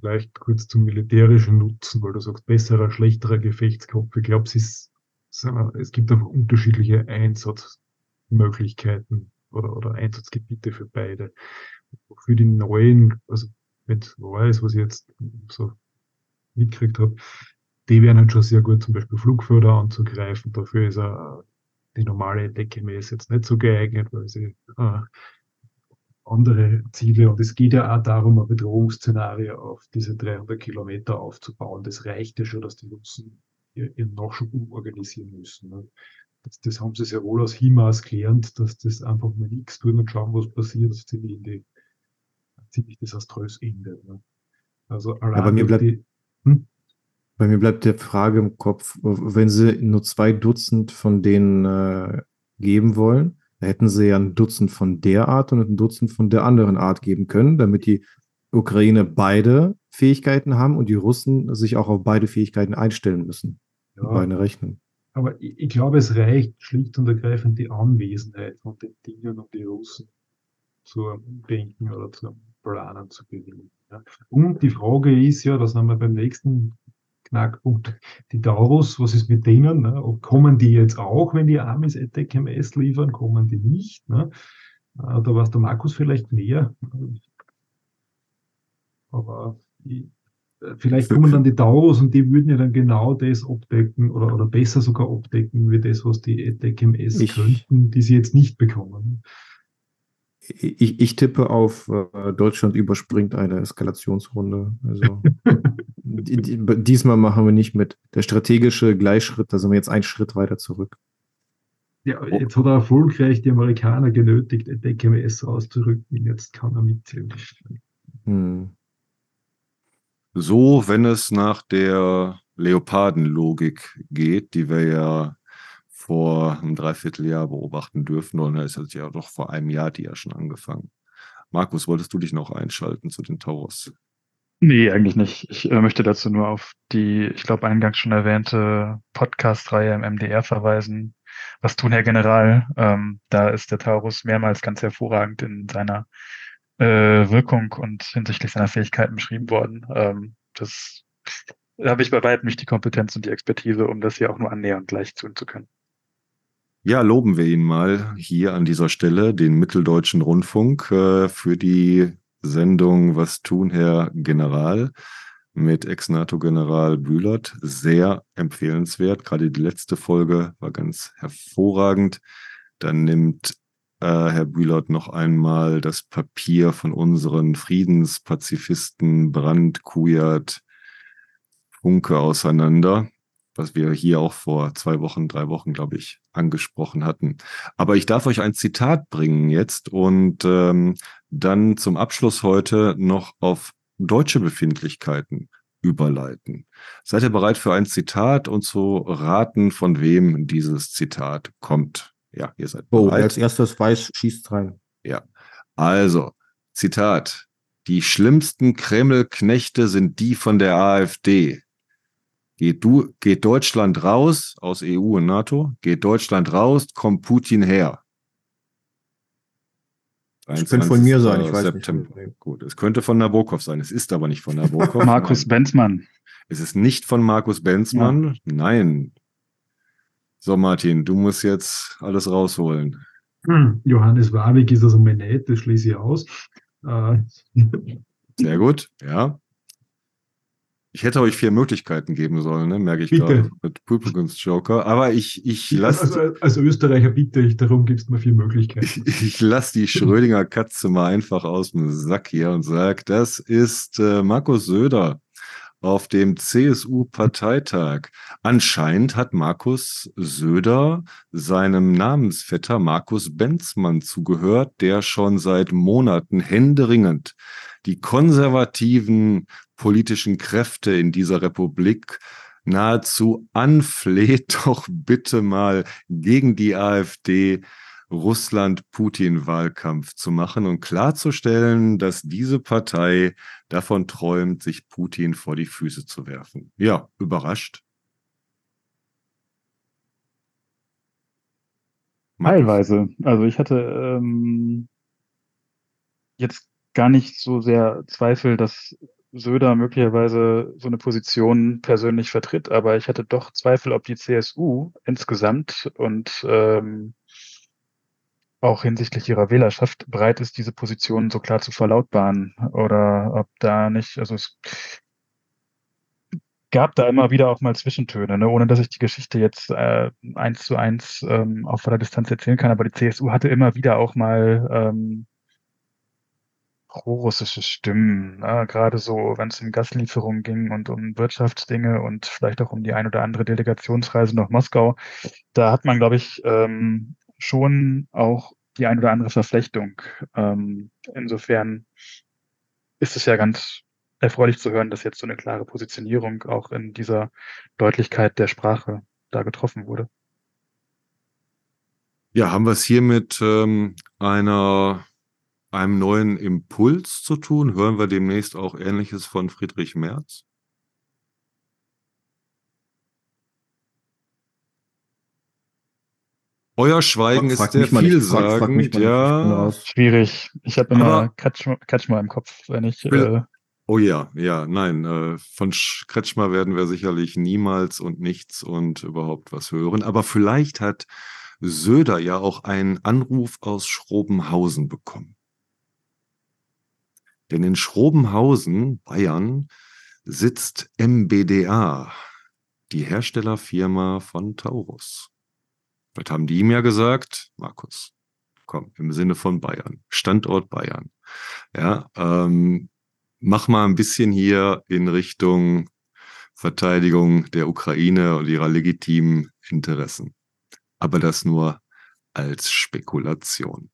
Vielleicht kurz zum militärischen Nutzen, weil du sagst, besserer, schlechterer Gefechtskopf. Ich glaube, es ist es gibt einfach unterschiedliche Einsatzmöglichkeiten oder, oder Einsatzgebiete für beide. Für die neuen, also wenn es neu ist, was ich jetzt so mitgekriegt habe, die wären halt schon sehr gut, zum Beispiel Flugförder anzugreifen. Dafür ist er, die normale Decke-Mess jetzt nicht so geeignet, weil sie äh, andere Ziele und es geht ja auch darum, ein Bedrohungsszenario auf diese 300 Kilometer aufzubauen. Das reicht ja schon, dass die Russen ihren Nachschub umorganisieren müssen. Ne? Das, das, haben sie sehr wohl aus HIMARS gelernt, dass das einfach mal nichts tun und schauen, was passiert, das ziemlich, die, ziemlich desaströs endet. Ne? Also Aber mir bleibt, die, hm? bei mir bleibt der Frage im Kopf, wenn sie nur zwei Dutzend von denen äh, geben wollen, hätten sie ja ein Dutzend von der Art und ein Dutzend von der anderen Art geben können, damit die Ukraine beide Fähigkeiten haben und die Russen sich auch auf beide Fähigkeiten einstellen müssen ja, beide rechnen. Aber ich, ich, glaube, es reicht schlicht und ergreifend die Anwesenheit von den Dingen, um die Russen zu Denken oder zu Planen zu gewinnen. Ja. Und die Frage ist ja, das haben wir beim nächsten Knackpunkt. Die Taurus, was ist mit denen? Ne? Kommen die jetzt auch, wenn die Amis ATKMS liefern? Kommen die nicht? Ne? Äh, da weiß der Markus vielleicht mehr. Aber ich, vielleicht kommen dann die Taurus und die würden ja dann genau das abdecken oder, oder besser sogar abdecken, wie das, was die ATKMS könnten, die sie jetzt nicht bekommen. Ich, ich tippe auf, äh, Deutschland überspringt eine Eskalationsrunde. Also diesmal machen wir nicht mit. Der strategische Gleichschritt, da sind wir jetzt einen Schritt weiter zurück. Ja, jetzt hat er erfolgreich die Amerikaner genötigt, DKMS auszurücken. Jetzt kann er mitziehen. Hm. So, wenn es nach der Leopardenlogik geht, die wir ja vor einem Dreivierteljahr beobachten dürfen. Und es hat ja doch vor einem Jahr die ja schon angefangen. Markus, wolltest du dich noch einschalten zu den Taurus? Nee, eigentlich nicht. Ich äh, möchte dazu nur auf die, ich glaube, eingangs schon erwähnte Podcast-Reihe im MDR verweisen. Was tun, Herr General? Ähm, da ist der Taurus mehrmals ganz hervorragend in seiner äh, Wirkung und hinsichtlich seiner Fähigkeiten beschrieben worden. Ähm, das da habe ich bei weitem nicht die Kompetenz und die Expertise, um das hier auch nur annähernd gleich tun zu können. Ja, loben wir ihn mal hier an dieser Stelle, den Mitteldeutschen Rundfunk, äh, für die Sendung Was tun, Herr General? mit Ex-NATO-General Bühlert. Sehr empfehlenswert. Gerade die letzte Folge war ganz hervorragend. Dann nimmt äh, Herr Bühlert noch einmal das Papier von unseren Friedenspazifisten Brand, Kujat, Funke auseinander was wir hier auch vor zwei Wochen, drei Wochen, glaube ich, angesprochen hatten. Aber ich darf euch ein Zitat bringen jetzt und ähm, dann zum Abschluss heute noch auf deutsche Befindlichkeiten überleiten. Seid ihr bereit für ein Zitat und zu raten, von wem dieses Zitat kommt? Ja, ihr seid bereit. Oh, als erstes weiß, schießt rein. Ja. Also, Zitat. Die schlimmsten Kreml-Knechte sind die von der AfD. Geht, du, geht Deutschland raus aus EU und NATO, geht Deutschland raus, kommt Putin her. Es könnte von mir sein, ich weiß September. nicht. Gut, es könnte von Nabokov sein, es ist aber nicht von Nabokov. Markus. Benzmann. Es ist nicht von Markus Benzmann. Ja. Nein. So, Martin, du musst jetzt alles rausholen. Hm, Johannes Warwick ist also mein Neid, das schließe ich aus. Äh. Sehr gut, ja. Ich hätte euch vier Möglichkeiten geben sollen, ne? merke ich gerade mit Publikumsjoker. Aber ich, ich lasse. Also, als Österreicher bitte ich darum, gibst mir vier Möglichkeiten. ich, ich lasse die Schrödinger Katze mal einfach aus dem Sack hier und sage, das ist äh, Markus Söder auf dem CSU-Parteitag. Anscheinend hat Markus Söder seinem Namensvetter Markus Benzmann zugehört, der schon seit Monaten händeringend die konservativen politischen Kräfte in dieser Republik nahezu anfleht, doch bitte mal gegen die AfD Russland-Putin-Wahlkampf zu machen und klarzustellen, dass diese Partei davon träumt, sich Putin vor die Füße zu werfen. Ja, überrascht. Teilweise. Also ich hatte ähm, jetzt gar nicht so sehr Zweifel, dass Söder möglicherweise so eine Position persönlich vertritt, aber ich hatte doch Zweifel, ob die CSU insgesamt und ähm, auch hinsichtlich ihrer Wählerschaft bereit ist, diese Position so klar zu verlautbaren oder ob da nicht, also es gab da immer wieder auch mal Zwischentöne, ne? ohne dass ich die Geschichte jetzt äh, eins zu eins ähm, auf voller Distanz erzählen kann, aber die CSU hatte immer wieder auch mal ähm, prorussische Stimmen, ne? gerade so, wenn es um Gaslieferungen ging und um Wirtschaftsdinge und vielleicht auch um die ein oder andere Delegationsreise nach Moskau. Da hat man, glaube ich, ähm, schon auch die ein oder andere Verflechtung. Ähm, insofern ist es ja ganz erfreulich zu hören, dass jetzt so eine klare Positionierung auch in dieser Deutlichkeit der Sprache da getroffen wurde. Ja, haben wir es hier mit ähm, einer einem neuen Impuls zu tun? Hören wir demnächst auch Ähnliches von Friedrich Merz? Euer Schweigen frag, frag ist sehr vielsagend, ja. Schwierig. Ich habe immer Kretschmer, Kretschmer im Kopf, wenn ich. Äh, Oh ja, ja, nein, äh, von Kretschmer werden wir sicherlich niemals und nichts und überhaupt was hören. Aber vielleicht hat Söder ja auch einen Anruf aus Schrobenhausen bekommen. Denn in Schrobenhausen, Bayern, sitzt MBDA, die Herstellerfirma von Taurus. Was haben die ihm ja gesagt? Markus, komm, im Sinne von Bayern, Standort Bayern. Ja, ähm, mach mal ein bisschen hier in Richtung Verteidigung der Ukraine und ihrer legitimen Interessen. Aber das nur als Spekulation.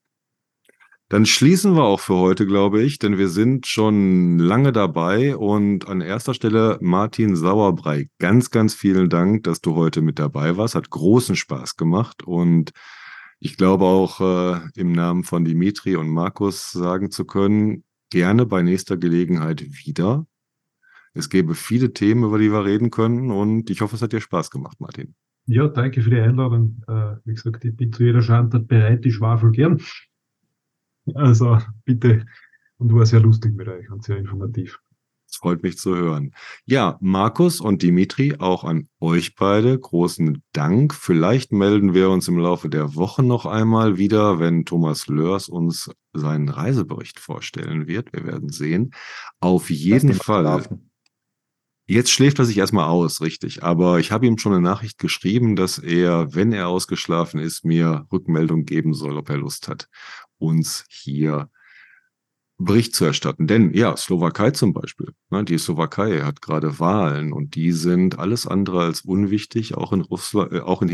Dann schließen wir auch für heute, glaube ich, denn wir sind schon lange dabei und an erster Stelle Martin Sauerbrei. Ganz, ganz vielen Dank, dass du heute mit dabei warst. Hat großen Spaß gemacht und ich glaube auch äh, im Namen von Dimitri und Markus sagen zu können, gerne bei nächster Gelegenheit wieder. Es gäbe viele Themen, über die wir reden können und ich hoffe, es hat dir Spaß gemacht, Martin. Ja, danke für die Einladung. Äh, wie gesagt, ich bin zu jeder Schandtat bereit, die Schwafel gern. Also bitte. Und war sehr lustig mit euch und sehr informativ. Es freut mich zu hören. Ja, Markus und Dimitri, auch an euch beide großen Dank. Vielleicht melden wir uns im Laufe der Woche noch einmal wieder, wenn Thomas Lörs uns seinen Reisebericht vorstellen wird. Wir werden sehen. Auf jeden Fall. Schlafen. Jetzt schläft er sich erstmal aus, richtig. Aber ich habe ihm schon eine Nachricht geschrieben, dass er, wenn er ausgeschlafen ist, mir Rückmeldung geben soll, ob er Lust hat uns hier Bericht zu erstatten. Denn ja, Slowakei zum Beispiel. Ne, die Slowakei hat gerade Wahlen und die sind alles andere als unwichtig, auch in Russland, äh, auch in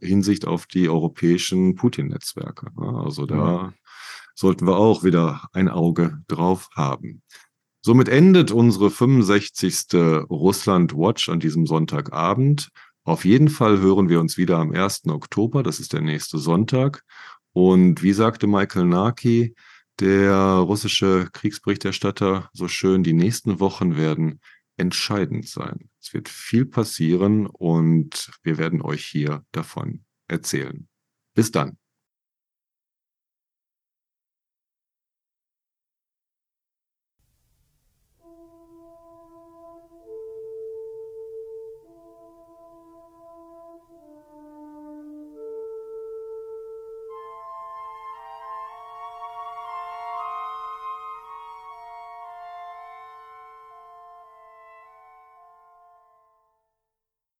Hinsicht auf die europäischen Putin-Netzwerke. Ne? Also da ja. sollten wir auch wieder ein Auge drauf haben. Somit endet unsere 65. Russland Watch an diesem Sonntagabend. Auf jeden Fall hören wir uns wieder am 1. Oktober, das ist der nächste Sonntag. Und wie sagte Michael Naki, der russische Kriegsberichterstatter, so schön, die nächsten Wochen werden entscheidend sein. Es wird viel passieren und wir werden euch hier davon erzählen. Bis dann.